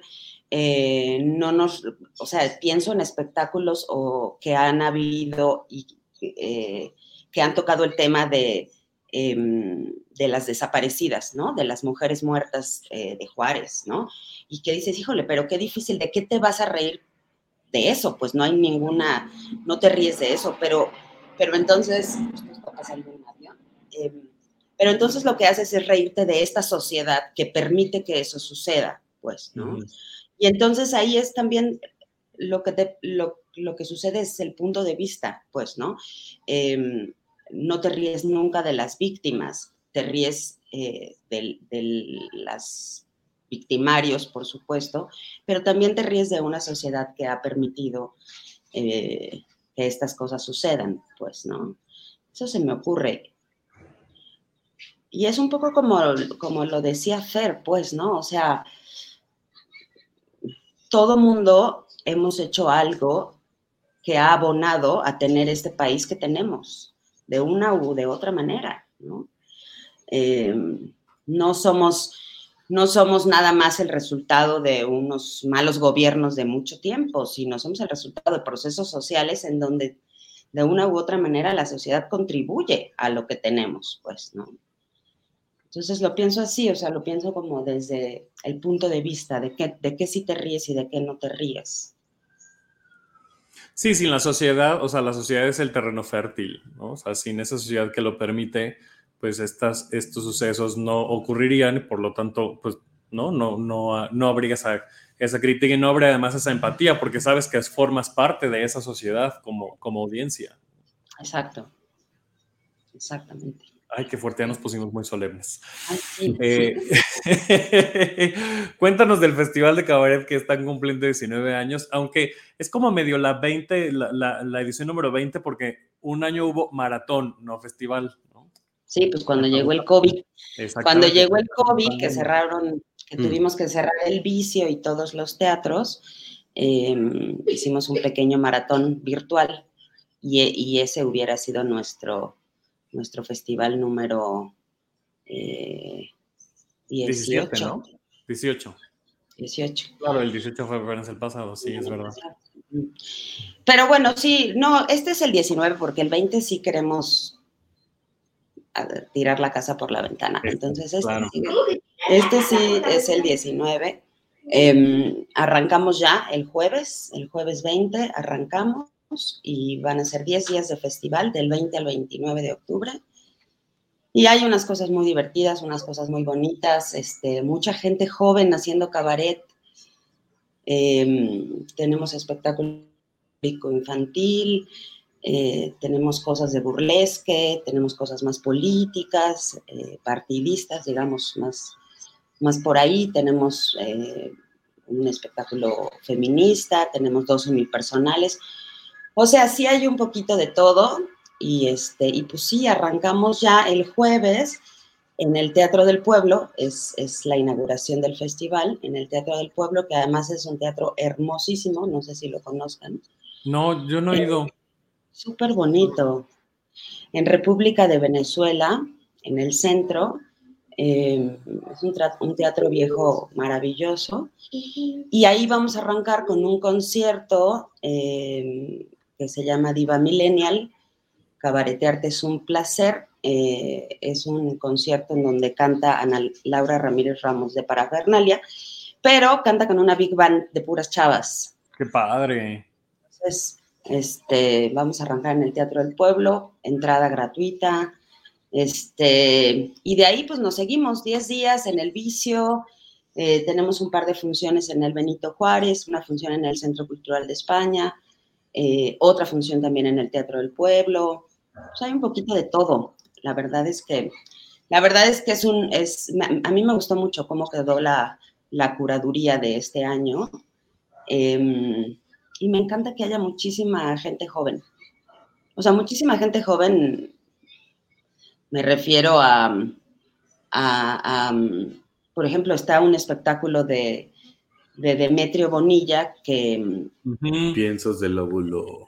eh, no nos, o sea, pienso en espectáculos o que han habido y eh, que han tocado el tema de, em, de las desaparecidas, ¿no? De las mujeres muertas eh, de Juárez, ¿no? Y que dices, híjole, pero qué difícil, ¿de qué te vas a reír de eso? Pues no hay ninguna, no te ríes de eso, pero, pero entonces, pasando un avión. Pero entonces lo que haces es reírte de esta sociedad que permite que eso suceda, pues, ¿no? Y entonces ahí es también lo que, lo, que sucede es el punto de vista, pues, ¿no? Em, no te ríes nunca de las víctimas, te ríes eh, de, las victimarios, por supuesto, pero también te ríes de una sociedad que ha permitido eh, que estas cosas sucedan, pues, ¿no? Eso se me ocurre. Y es un poco como, como lo decía Fer, pues, ¿no? O sea, todo mundo hemos hecho algo que ha abonado a tener este país que tenemos, de una u de otra manera, ¿no? Em, no somos no somos nada más el resultado de unos malos gobiernos de mucho tiempo, sino somos el resultado de procesos sociales en donde de una u otra manera la sociedad contribuye a lo que tenemos, pues, ¿no? Entonces lo pienso así, o sea, lo pienso como desde el punto de vista de qué, de qué sí te ríes y de qué no te ríes. Sí, sin la sociedad, o sea, la sociedad es el terreno fértil, ¿no? O sea, sin esa sociedad que lo permite, pues estas, estos sucesos no ocurrirían y por lo tanto, pues, ¿no? No, no, no habría esa, esa crítica y no habría además esa empatía porque sabes que formas parte de esa sociedad como, como audiencia. Exacto, exactamente. Ay, qué fuerte, ya nos pusimos muy solemnes. Eh, [laughs] cuéntanos del Festival de Cabaret que están cumpliendo 19 años, aunque es como medio la 20, la, edición número 20, porque un año hubo maratón, no festival. Sí, pues cuando llegó el COVID. Cuando llegó el COVID, que cerraron, que mm. tuvimos que cerrar el vicio y todos los teatros, em, hicimos un pequeño maratón virtual y, y ese hubiera sido nuestro nuestro festival número 18. Eh, 17, ¿no? 18. 18. Claro, el 18 fue apenas el pasado, sí, es verdad. Pero bueno, sí, no, este es el 19 porque el 20 sí queremos tirar la casa por la ventana. Este, Entonces, este, sí, este sí es el 19. Em, arrancamos ya el jueves, el jueves 20 arrancamos y van a ser 10 días de festival del 20 al 29 de octubre. Y hay unas cosas muy divertidas, unas cosas muy bonitas, este, mucha gente joven haciendo cabaret. Em, tenemos espectáculo infantil, eh, tenemos cosas de burlesque, tenemos cosas más políticas, eh, partidistas, digamos, más, más por ahí. Tenemos eh, un espectáculo feminista, tenemos dos unipersonales. O sea, sí hay un poquito de todo y, este, y pues sí, arrancamos ya el jueves en el Teatro del Pueblo, es, es, la inauguración del festival en el Teatro del Pueblo, que además es un teatro hermosísimo, no sé si lo conozcan. No, yo no he ido. Súper bonito. En República de Venezuela, en el centro, eh, es un, un, teatro viejo maravilloso. Y ahí vamos a arrancar con un concierto eh, que se llama Diva Millennial. Cabaretearte es un placer. Eh, es un concierto en donde canta Ana Laura Ramírez Ramos de Parafernalia, pero canta con una big band de puras chavas. ¡Qué padre! Entonces, este, vamos a arrancar en el Teatro del Pueblo, entrada gratuita. Este, y de ahí pues nos seguimos 10 días en el vicio, eh, tenemos un par de funciones en el Benito Juárez, una función en el Centro Cultural de España, eh, otra función también en el Teatro del Pueblo. hay un poquito de todo. La verdad es que la verdad es que es un, es, a mí me gustó mucho cómo quedó la, la curaduría de este año. Em, y me encanta que haya muchísima gente joven. O sea, muchísima gente joven, me refiero a, a, por ejemplo, está un espectáculo de, de Demetrio Bonilla que... Piensos del lóbulo.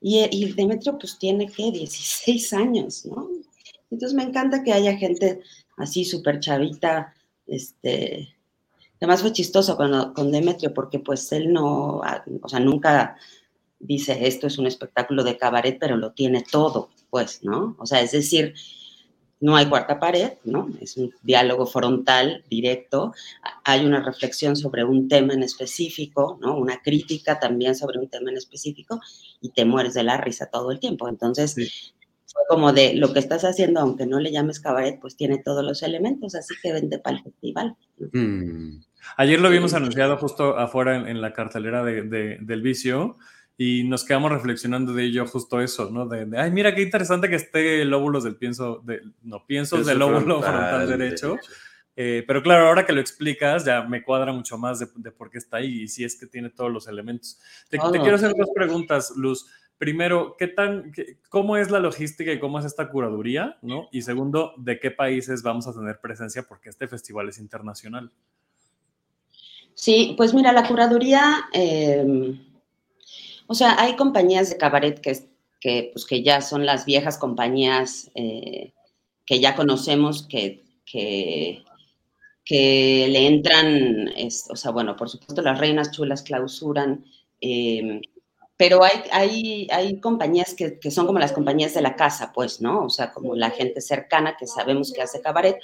Y, y, Demetrio pues tiene, ¿qué? 16 años, ¿no? Entonces me encanta que haya gente así súper chavita, este... Además fue chistoso con, con Demetrio porque pues él no, o sea, nunca dice esto es un espectáculo de cabaret, pero lo tiene todo, pues, ¿no? O sea, es decir, no hay cuarta pared, ¿no? Es un diálogo frontal, directo. Hay una reflexión sobre un tema en específico, ¿no? Una crítica también sobre un tema en específico y te mueres de la risa todo el tiempo. Entonces, fue como de lo que estás haciendo, aunque no le llames cabaret, pues tiene todos los elementos, así que vente para el festival. Mm. Ayer lo vimos anunciado justo afuera en, la cartelera del vicio y nos quedamos reflexionando de ello justo eso, ¿no? De, ay, mira qué interesante que esté lóbulos del pienso, de, no, piensos del lóbulo frontal, derecho. Eh, pero claro, ahora que lo explicas, ya me cuadra mucho más de, por qué está ahí y si es que tiene todos los elementos. Te, quiero hacer dos preguntas, Luz. Primero, ¿qué tan, ¿cómo es la logística y cómo es esta curaduría? ¿no? Y segundo, ¿de qué países vamos a tener presencia? Porque este festival es internacional. Sí, pues mira, la curaduría, em, o sea, hay compañías de cabaret que, que, pues, que ya son las viejas compañías eh, que ya conocemos, que, que, le entran, o sea, bueno, por supuesto las reinas chulas clausuran, em, pero hay, hay, hay compañías que, que, son como las compañías de la casa, pues, ¿no? O sea, como la gente cercana que sabemos que hace cabaret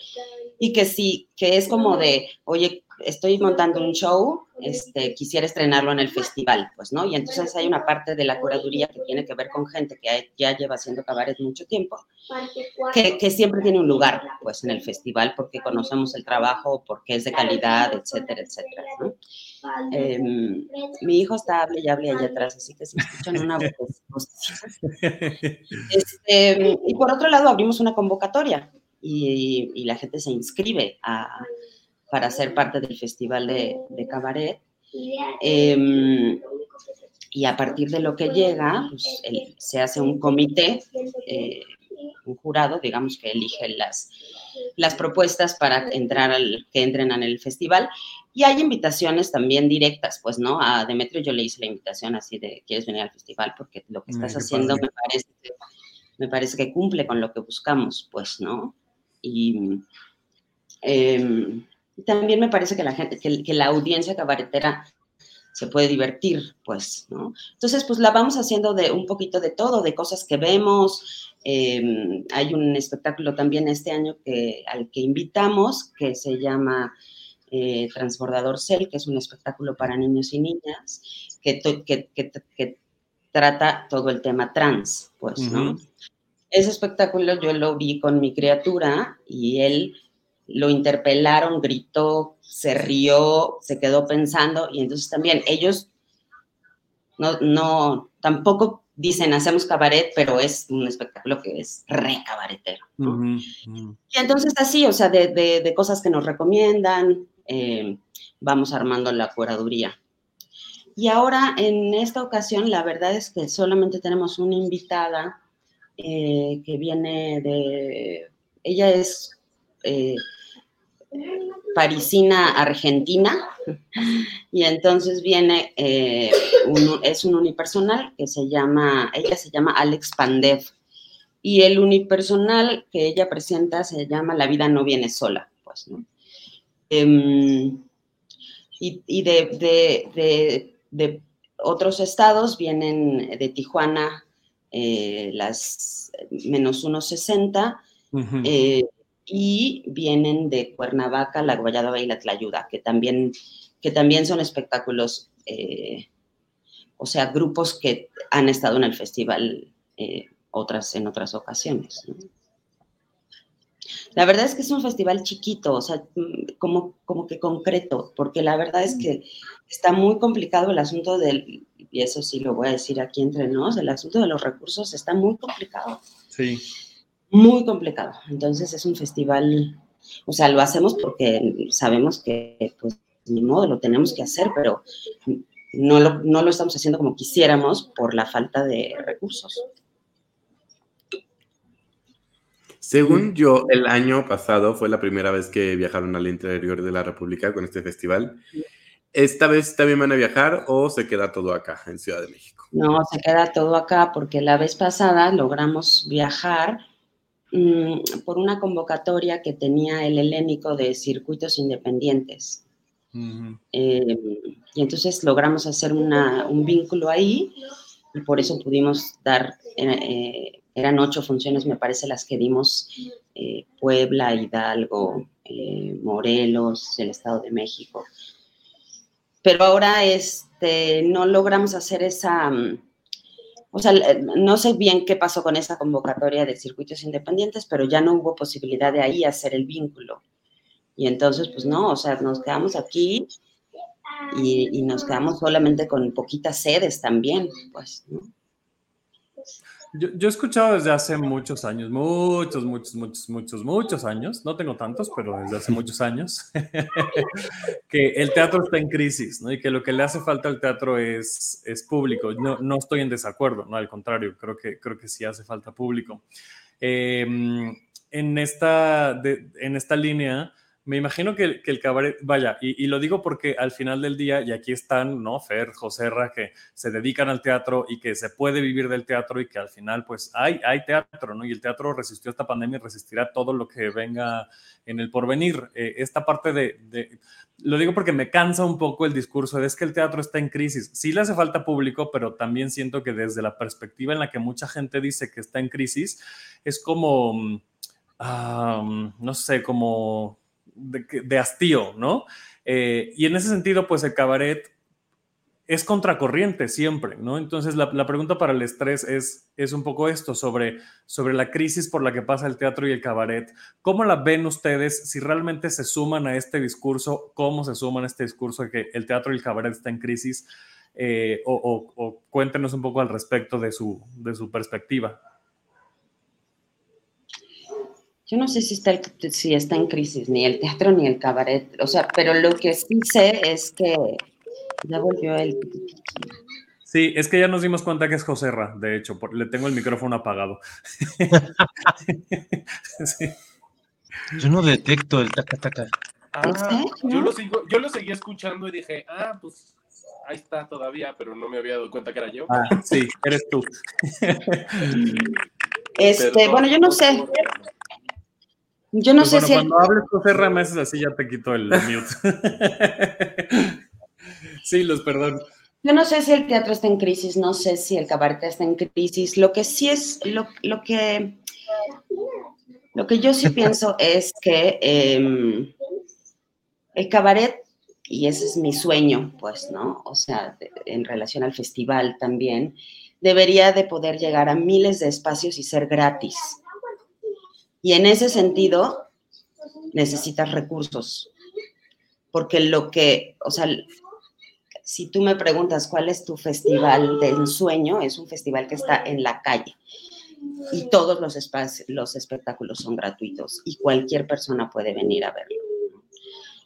y que sí, que es como de, oye, estoy montando un show, este, quisiera estrenarlo en el festival, pues, ¿no? Y entonces hay una parte de la curaduría que tiene que ver con gente que ya lleva haciendo cabaret mucho tiempo, que, siempre tiene un lugar, pues, en el festival porque conocemos el trabajo, porque es de calidad, etcétera, etcétera. Em, mi hijo está hable y hable allá atrás, así que si escuchan una voz. Este, y por otro lado, abrimos una convocatoria y, y la gente se inscribe a para ser parte del Festival de, Cabaret. Em, y a partir de lo que llega, pues, se hace un comité, eh, un jurado, digamos, que elige las, las propuestas para entrar al, que entren en el festival. Y hay invitaciones también directas, pues, ¿no? A Demetrio yo le hice la invitación así de, ¿quieres venir al festival? Porque lo que estás haciendo me parece, me parece que cumple con lo que buscamos, pues, ¿no? Y em, también me parece que la gente, que, la audiencia cabaretera se puede divertir, pues, ¿no? Entonces, pues la vamos haciendo de un poquito de todo, de cosas que vemos. Em, hay un espectáculo también este año que, al que invitamos, que se llama eh, Transbordador Cell, que es un espectáculo para niños y niñas, que, que, trata todo el tema trans, pues, ¿no? Ese espectáculo yo lo vi con mi criatura y él lo interpelaron, gritó, se rió, se quedó pensando y entonces también ellos no, no, tampoco dicen hacemos cabaret, pero es un espectáculo que es re cabaretero. Y entonces así, o sea, de, cosas que nos recomiendan, eh, vamos armando la curaduría. Y ahora, en esta ocasión, la verdad es que solamente tenemos una invitada eh, que viene de, ella es eh, parisina argentina. Y entonces viene, eh, es un unipersonal que se llama, ella se llama Alex Pandev. Y el unipersonal que ella presenta se llama La vida no viene sola, pues, ¿no? Em, y, de, otros estados vienen de Tijuana eh, las menos 160, y vienen de Cuernavaca, La Guayaba y La Tlayuda, que también, que también son espectáculos, eh, o sea, grupos que han estado en el festival eh, otras, en otras ocasiones. La verdad es que es un festival chiquito, o sea, como, como que concreto, porque la verdad es que está muy complicado el asunto del, y eso sí lo voy a decir aquí entre nos, el asunto de los recursos está muy complicado. Sí. Muy complicado. Entonces es un festival, o sea, lo hacemos porque sabemos que, pues, ni modo, lo tenemos que hacer, pero no lo, no lo estamos haciendo como quisiéramos por la falta de recursos. Según yo, el año pasado fue la primera vez que viajaron al interior de la República con este festival. ¿Esta vez también van a viajar o se queda todo acá, en Ciudad de México? No, se queda todo acá porque la vez pasada logramos viajar mm, por una convocatoria que tenía el helénico de circuitos independientes. Eh, y entonces logramos hacer un vínculo ahí y por eso pudimos dar, eh, eran ocho funciones, me parece, las que dimos eh, Puebla, Hidalgo, Morelos, el Estado de México. Pero ahora este, no logramos hacer esa, mm, o sea, no sé bien qué pasó con esa convocatoria de circuitos independientes, pero ya no hubo posibilidad de ahí hacer el vínculo. Y entonces, pues no, o sea, nos quedamos aquí y, nos quedamos solamente con poquitas sedes también, pues, ¿no? Yo, yo, he escuchado desde hace muchos años, muchos, muchos, muchos, muchos, muchos años, no tengo tantos, pero desde hace muchos años, [laughs] que el teatro está en crisis, ¿no? Y que lo que le hace falta al teatro es, es público. No, no estoy en desacuerdo, no, al contrario, creo que, creo que sí hace falta público. Em, en, esta, en esta línea, me imagino que, el cabaret, vaya, y, lo digo porque al final del día, y aquí están, ¿no? Fer, Joserra, que se dedican al teatro y que se puede vivir del teatro y que al final, pues, hay, hay teatro, ¿no? Y el teatro resistió esta pandemia y resistirá todo lo que venga en el porvenir. Eh, esta parte de, lo digo porque me cansa un poco el discurso de es que el teatro está en crisis. Sí le hace falta público, pero también siento que desde la perspectiva en la que mucha gente dice que está en crisis, es como, mm, no sé, como de, hastío, ¿no? Eh, y en ese sentido, pues el cabaret es contracorriente siempre, ¿no? Entonces la, pregunta para el estrés es, es un poco esto, sobre, sobre la crisis por la que pasa el teatro y el cabaret. ¿Cómo la ven ustedes? Si realmente se suman a este discurso, ¿cómo se suman a este discurso de que el teatro y el cabaret están en crisis? Eh, o, cuéntenos un poco al respecto de su, de su perspectiva. Yo no sé si está, si está en crisis ni el teatro ni el cabaret, o sea, pero lo que sí sé es que ya volvió el... Sí, es que ya nos dimos cuenta que es Joserra, de hecho, le tengo el micrófono apagado. Yo no detecto el taca taca. Ah, yo, lo sigo, yo lo seguía escuchando y dije, ah, pues ahí está todavía, pero no me había dado cuenta que era yo. Ah, sí, eres tú. Este, bueno, yo no sé. Yo no pues sé si. Cuando hables José Rameses, así ya te quito el mute. [laughs] sí, los perdón. Yo no sé si el teatro está en crisis, no sé si el cabaret está en crisis. Lo que sí es, lo, lo que. Lo que yo sí pienso [laughs] es que em, el cabaret, y ese es mi sueño, pues, ¿no? O sea, en relación al festival también, debería de poder llegar a miles de espacios y ser gratis y en ese sentido, necesitas recursos. Porque lo que, o sea, si tú me preguntas cuál es tu festival de ensueño, es un festival que está en la calle. Y todos los, espacios, los espectáculos son gratuitos y cualquier persona puede venir a verlo.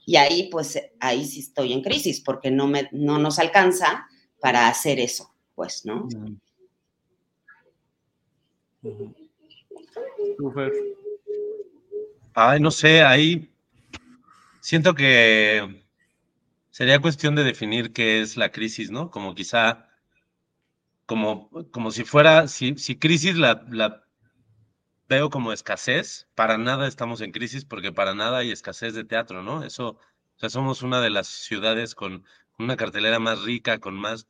Y ahí, pues, ahí sí estoy en crisis porque no, me, no nos alcanza para hacer eso, pues, ¿no? Ay, no sé, ahí siento que sería cuestión de definir qué es la crisis, ¿no? Como quizá, como, como si fuera, si, si crisis la, la veo como escasez, para nada estamos en crisis porque para nada hay escasez de teatro, ¿no? Eso, o sea, somos una de las ciudades con una cartelera más rica, con más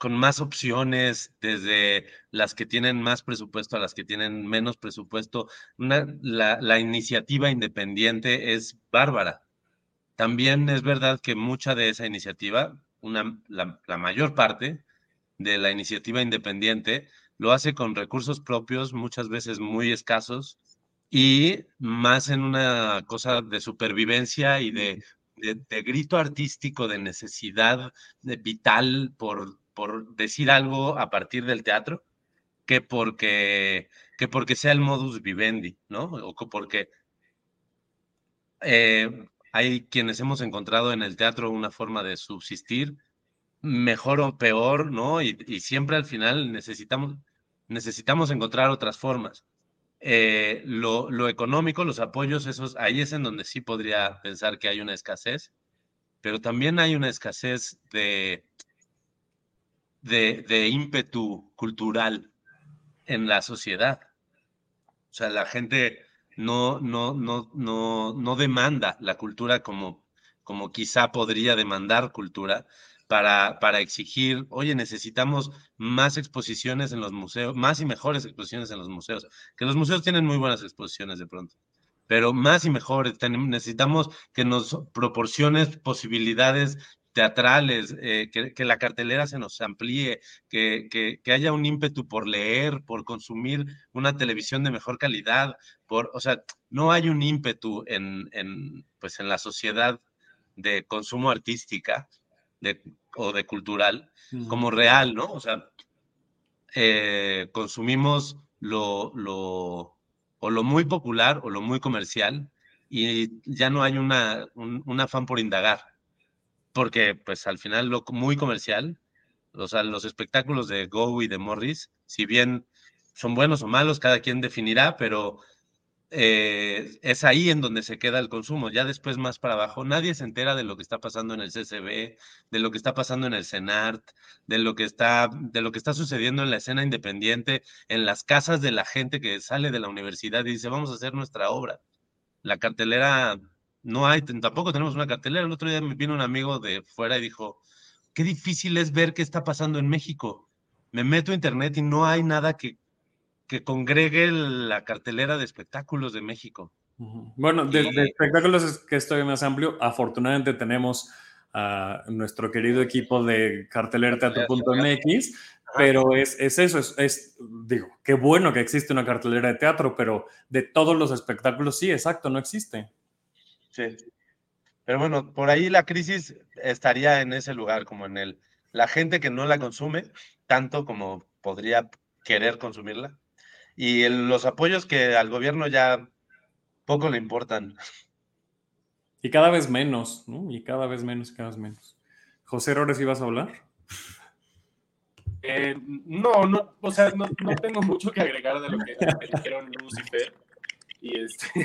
con más opciones, desde las que tienen más presupuesto a las que tienen menos presupuesto. la, iniciativa independiente es bárbara. También es verdad que mucha de esa iniciativa, una, la, la mayor parte de la iniciativa independiente, lo hace con recursos propios, muchas veces muy escasos, y más en una cosa de supervivencia y de, de, grito artístico, de necesidad vital por por decir algo a partir del teatro que porque, que porque sea el modus vivendi, ¿no? O porque eh, hay quienes hemos encontrado en el teatro una forma de subsistir, mejor o peor, ¿no? Y, siempre al final necesitamos, necesitamos encontrar otras formas. Eh, lo, lo, económico, los apoyos, esos, ahí es en donde sí podría pensar que hay una escasez, pero también hay una escasez de, de, de ímpetu cultural en la sociedad. O sea, la gente no, no, no, no, no demanda la cultura como, como quizá podría demandar cultura para, para exigir, oye, necesitamos más exposiciones en los museos, más y mejores exposiciones en los museos, que los museos tienen muy buenas exposiciones de pronto, pero más y mejores, necesitamos que nos proporciones posibilidades teatrales, eh, que, la cartelera se nos amplíe, que, que, haya un ímpetu por leer, por consumir una televisión de mejor calidad, por, o sea, no hay un ímpetu en, en pues en la sociedad de consumo artística de, o de cultural como real, ¿no? O sea, eh, consumimos lo, lo, o lo muy popular o lo muy comercial y ya no hay una, un afán por indagar porque pues al final lo muy comercial, o sea, los espectáculos de Go y de Morris, si bien son buenos o malos, cada quien definirá, pero eh, es ahí en donde se queda el consumo. Ya después más para abajo, nadie se entera de lo que está pasando en el CCB, de lo que está pasando en el CENART, de lo que está, de lo que está sucediendo en la escena independiente, en las casas de la gente que sale de la universidad y dice, vamos a hacer nuestra obra. La cartelera no hay, tampoco tenemos una cartelera. El otro día me vino un amigo de fuera y dijo, qué difícil es ver qué está pasando en México. Me meto a internet y no hay nada que, que congregue la cartelera de espectáculos de México. Bueno, de, espectáculos es que estoy más amplio. Afortunadamente tenemos a nuestro querido equipo de cartelerteatro.mx, pero es, es eso, es, es, digo, qué bueno que existe una cartelera de teatro, pero de todos los espectáculos, sí, exacto, no existe. Sí. Pero bueno, por ahí la crisis estaría en ese lugar, como en el, la gente que no la consume tanto como podría querer consumirla y los apoyos que al gobierno ya poco le importan. Y cada vez menos, ¿no? Y cada vez menos, cada vez menos. José Rores, ¿ibas a hablar? Eh, no, no, o sea, no, no, tengo mucho que agregar de lo que dijeron Lucifer. Y este,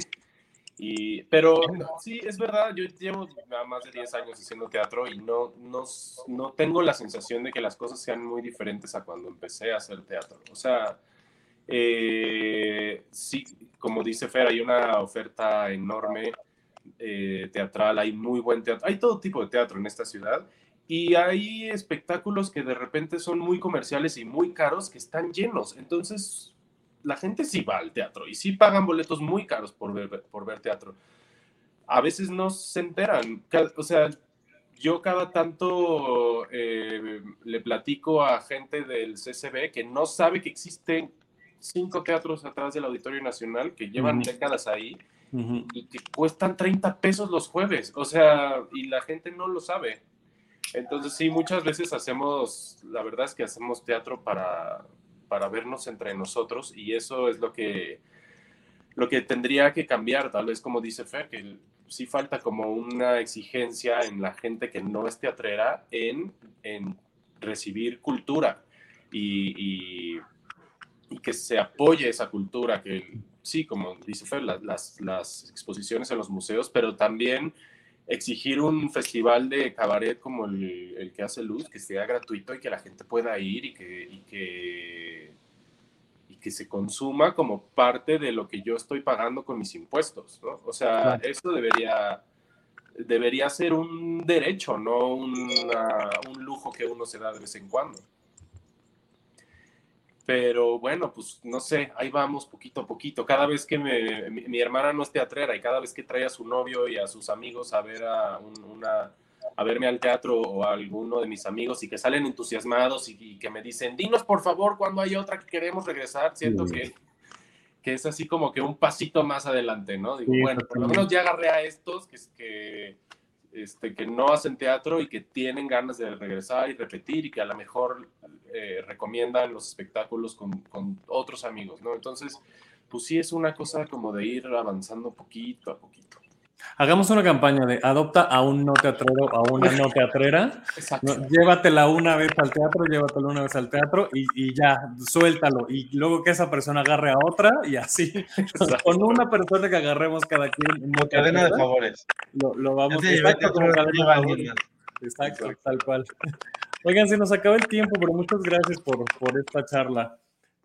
y, pero sí, es verdad, yo llevo más de 10 años haciendo teatro y no, no, no tengo la sensación de que las cosas sean muy diferentes a cuando empecé a hacer teatro. O sea, eh, sí, como dice Fer, hay una oferta enorme eh, teatral, hay muy buen teatro, hay todo tipo de teatro en esta ciudad y hay espectáculos que de repente son muy comerciales y muy caros que están llenos. Entonces, la gente sí va al teatro y sí pagan boletos muy caros por ver, por ver teatro. A veces no se enteran. O sea, yo cada tanto eh, le platico a gente del CCB que no sabe que existen cinco teatros atrás del Auditorio Nacional que llevan décadas ahí y que cuestan 30 pesos los jueves. O sea, y la gente no lo sabe. Entonces sí, muchas veces hacemos, la verdad es que hacemos teatro para, para vernos entre nosotros y eso es lo que, lo que tendría que cambiar, tal vez como dice Fer, que sí falta como una exigencia en la gente que no es teatrera en, en recibir cultura y, y, que se apoye esa cultura, que sí, como dice Fer, las, las exposiciones en los museos, pero también exigir un festival de cabaret como el, que hace Luz, que sea gratuito y que la gente pueda ir y que, y que, y que se consuma como parte de lo que yo estoy pagando con mis impuestos, ¿no? O sea, eso debería, debería ser un derecho, no un lujo que uno se da de vez en cuando. Pero bueno, pues no sé, ahí vamos poquito a poquito. Cada vez que mi, hermana no es teatrera y cada vez que trae a su novio y a sus amigos a ver a una a verme al teatro o a alguno de mis amigos y que salen entusiasmados y, que me dicen, dinos por favor cuando hay otra que queremos regresar, siento que, que es así como que un pasito más adelante, ¿no? Digo, bueno, por lo menos ya agarré a estos que, que, este, que no hacen teatro y que tienen ganas de regresar y repetir y que a lo mejor eh, recomiendan los espectáculos con, con, otros amigos, ¿no? Entonces, pues sí es una cosa como de ir avanzando poquito a poquito. Hagamos una campaña de adopta a un no teatrero, a una no teatrera. No, llévatela una vez al teatro, llévatela una vez al teatro y, y, ya, suéltalo. Y luego que esa persona agarre a otra y así. [laughs] Exacto. Con una persona que agarremos cada quien. No cadena de favores. Lo, lo vamos a exacto, Exacto, tal cual. Oigan, se nos acaba el tiempo, pero muchas gracias por, por esta charla.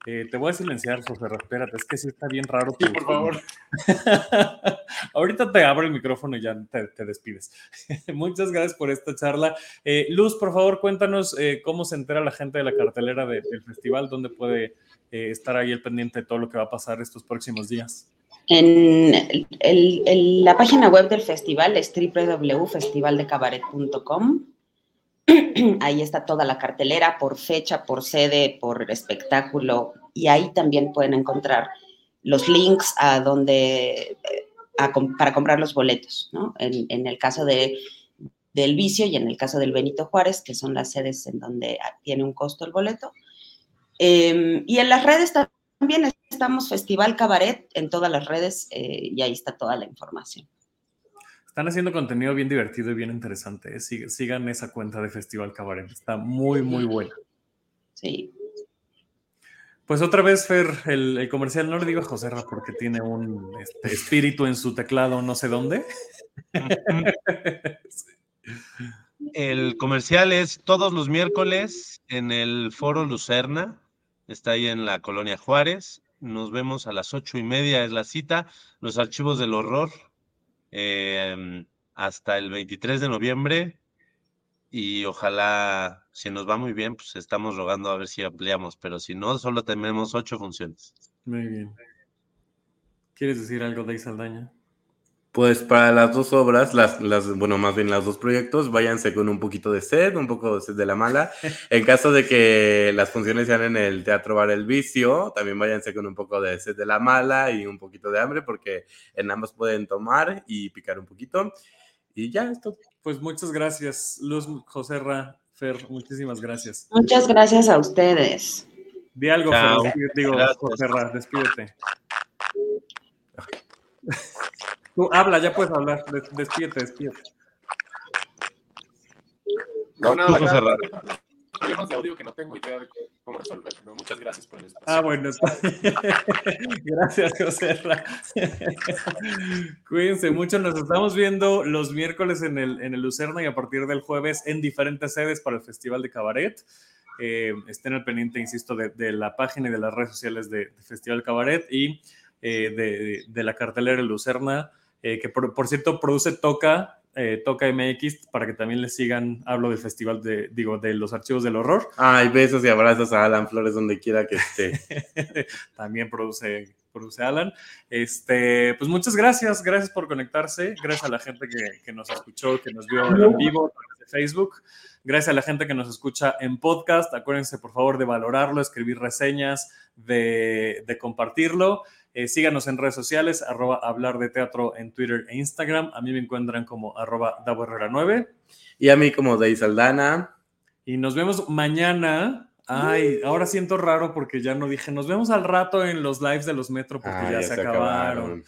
Eh, te voy a silenciar, José, espérate, es que sí está bien raro. Sí, por favor. [laughs] Ahorita te abro el micrófono y ya te, te despides. [laughs] Muchas gracias por esta charla. Eh, Luz, por favor, cuéntanos eh, cómo se entera la gente de la cartelera de, del festival, dónde puede eh, estar ahí el pendiente de todo lo que va a pasar estos próximos días. En el, el, la página web del festival es www.festivaldecabaret.com. [clears throat] Ahí está toda la cartelera por fecha, por sede, por espectáculo y ahí también pueden encontrar los links a donde a, para comprar los boletos, ¿no? En, el caso de, del Vicio y en el caso del Benito Juárez, que son las sedes en donde tiene un costo el boleto. Eh, y en las redes también estamos Festival Cabaret en todas las redes eh, y ahí está toda la información. Están haciendo contenido bien divertido y bien interesante. ¿eh? Sigan esa cuenta de Festival Cabaret. Está muy, muy buena. Sí. Pues otra vez, Fer, el, el comercial no le digo a José Ra porque tiene un este, espíritu en su teclado no sé dónde. [laughs] el comercial es todos los miércoles en el Foro Lucerna. Está ahí en la Colonia Juárez. Nos vemos a las ocho y media, es la cita. Los archivos del horror eh, hasta el 23 de noviembre y ojalá, si nos va muy bien, pues estamos rogando a ver si ampliamos, pero si no, solo tenemos ocho funciones. Muy bien. ¿Quieres decir algo de Saldaña? Pues para las dos obras, las, las, bueno, más bien los dos proyectos, váyanse con un poquito de sed, un poco de sed de la mala. [laughs] En caso de que las funciones sean en el Teatro Bar El Vicio, también váyanse con un poco de sed de la mala y un poquito de hambre, porque en ambos pueden tomar y picar un poquito. Y ya, esto. Pues muchas gracias, Luz Joserra, Fer, muchísimas gracias. Muchas gracias a ustedes. Di algo. Fer, digo, Joserra, despídete. [laughs] Tú habla, ya puedes hablar. Despídete, despídete. No, nada, no, no, problemas de audio que no tengo idea de cómo resolver. ¿no? Muchas gracias por el espacio. Ah, bueno. [laughs] gracias, José. [laughs] Cuídense mucho. Nos estamos viendo los miércoles en el, en el Lucerna y a partir del jueves en diferentes sedes para el Festival de Cabaret. Eh, estén al pendiente, insisto, de, de, la página y de las redes sociales de, de Festival Cabaret y eh, de, de, la cartelera Lucerna, eh, que por, por, cierto produce Toca, eh, Toca MX, para que también le sigan, hablo del festival de, digo, de los archivos del horror. Ay, besos y abrazos a Alan Flores donde quiera que esté. [laughs] también produce, produce Alan. Este, pues muchas gracias, gracias por conectarse, gracias a la gente que, que nos escuchó, que nos vio en vivo de Facebook. Gracias a la gente que nos escucha en podcast. Acuérdense, por favor, de valorarlo, escribir reseñas, de, de compartirlo. Eh, síganos en redes sociales, arroba hablar de teatro en Twitter e Instagram. A mí me encuentran como arroba Davo Herrera 9. Y a mí como Dey Saldana. Y nos vemos mañana. Ay, ahora siento raro porque ya no dije, nos vemos al rato en los lives de los Metro porque ah, ya, ya, se, se acabaron. acabaron.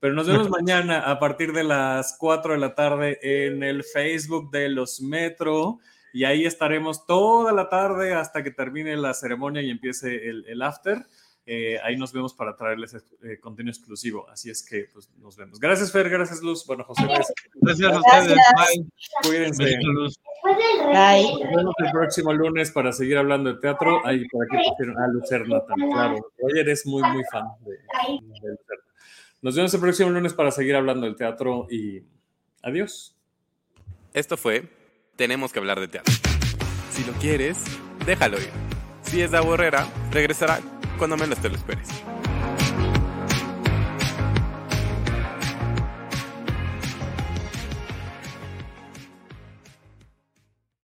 Pero nos vemos [laughs] mañana a partir de las 4 de la tarde en el Facebook de los Metro. Y ahí estaremos toda la tarde hasta que termine la ceremonia y empiece el, el after. Eh, ahí nos vemos para traerles eh, contenido exclusivo. Así es que pues, nos vemos. Gracias, Fer. Gracias, Luz. Bueno, José. Gracias, gracias a ustedes. Bye. Cuídense. Luz. Bye. Nos vemos el próximo lunes para seguir hablando de teatro. Ahí por aquí pusieron a Lucerna también. Claro. Roger es muy, muy fan de, de Lucerna. Nos vemos el próximo lunes para seguir hablando del teatro y adiós. Esto fue Tenemos que hablar de teatro. Si lo quieres, déjalo ir. Si es de Borrera, regresará cuando menos te lo esperes.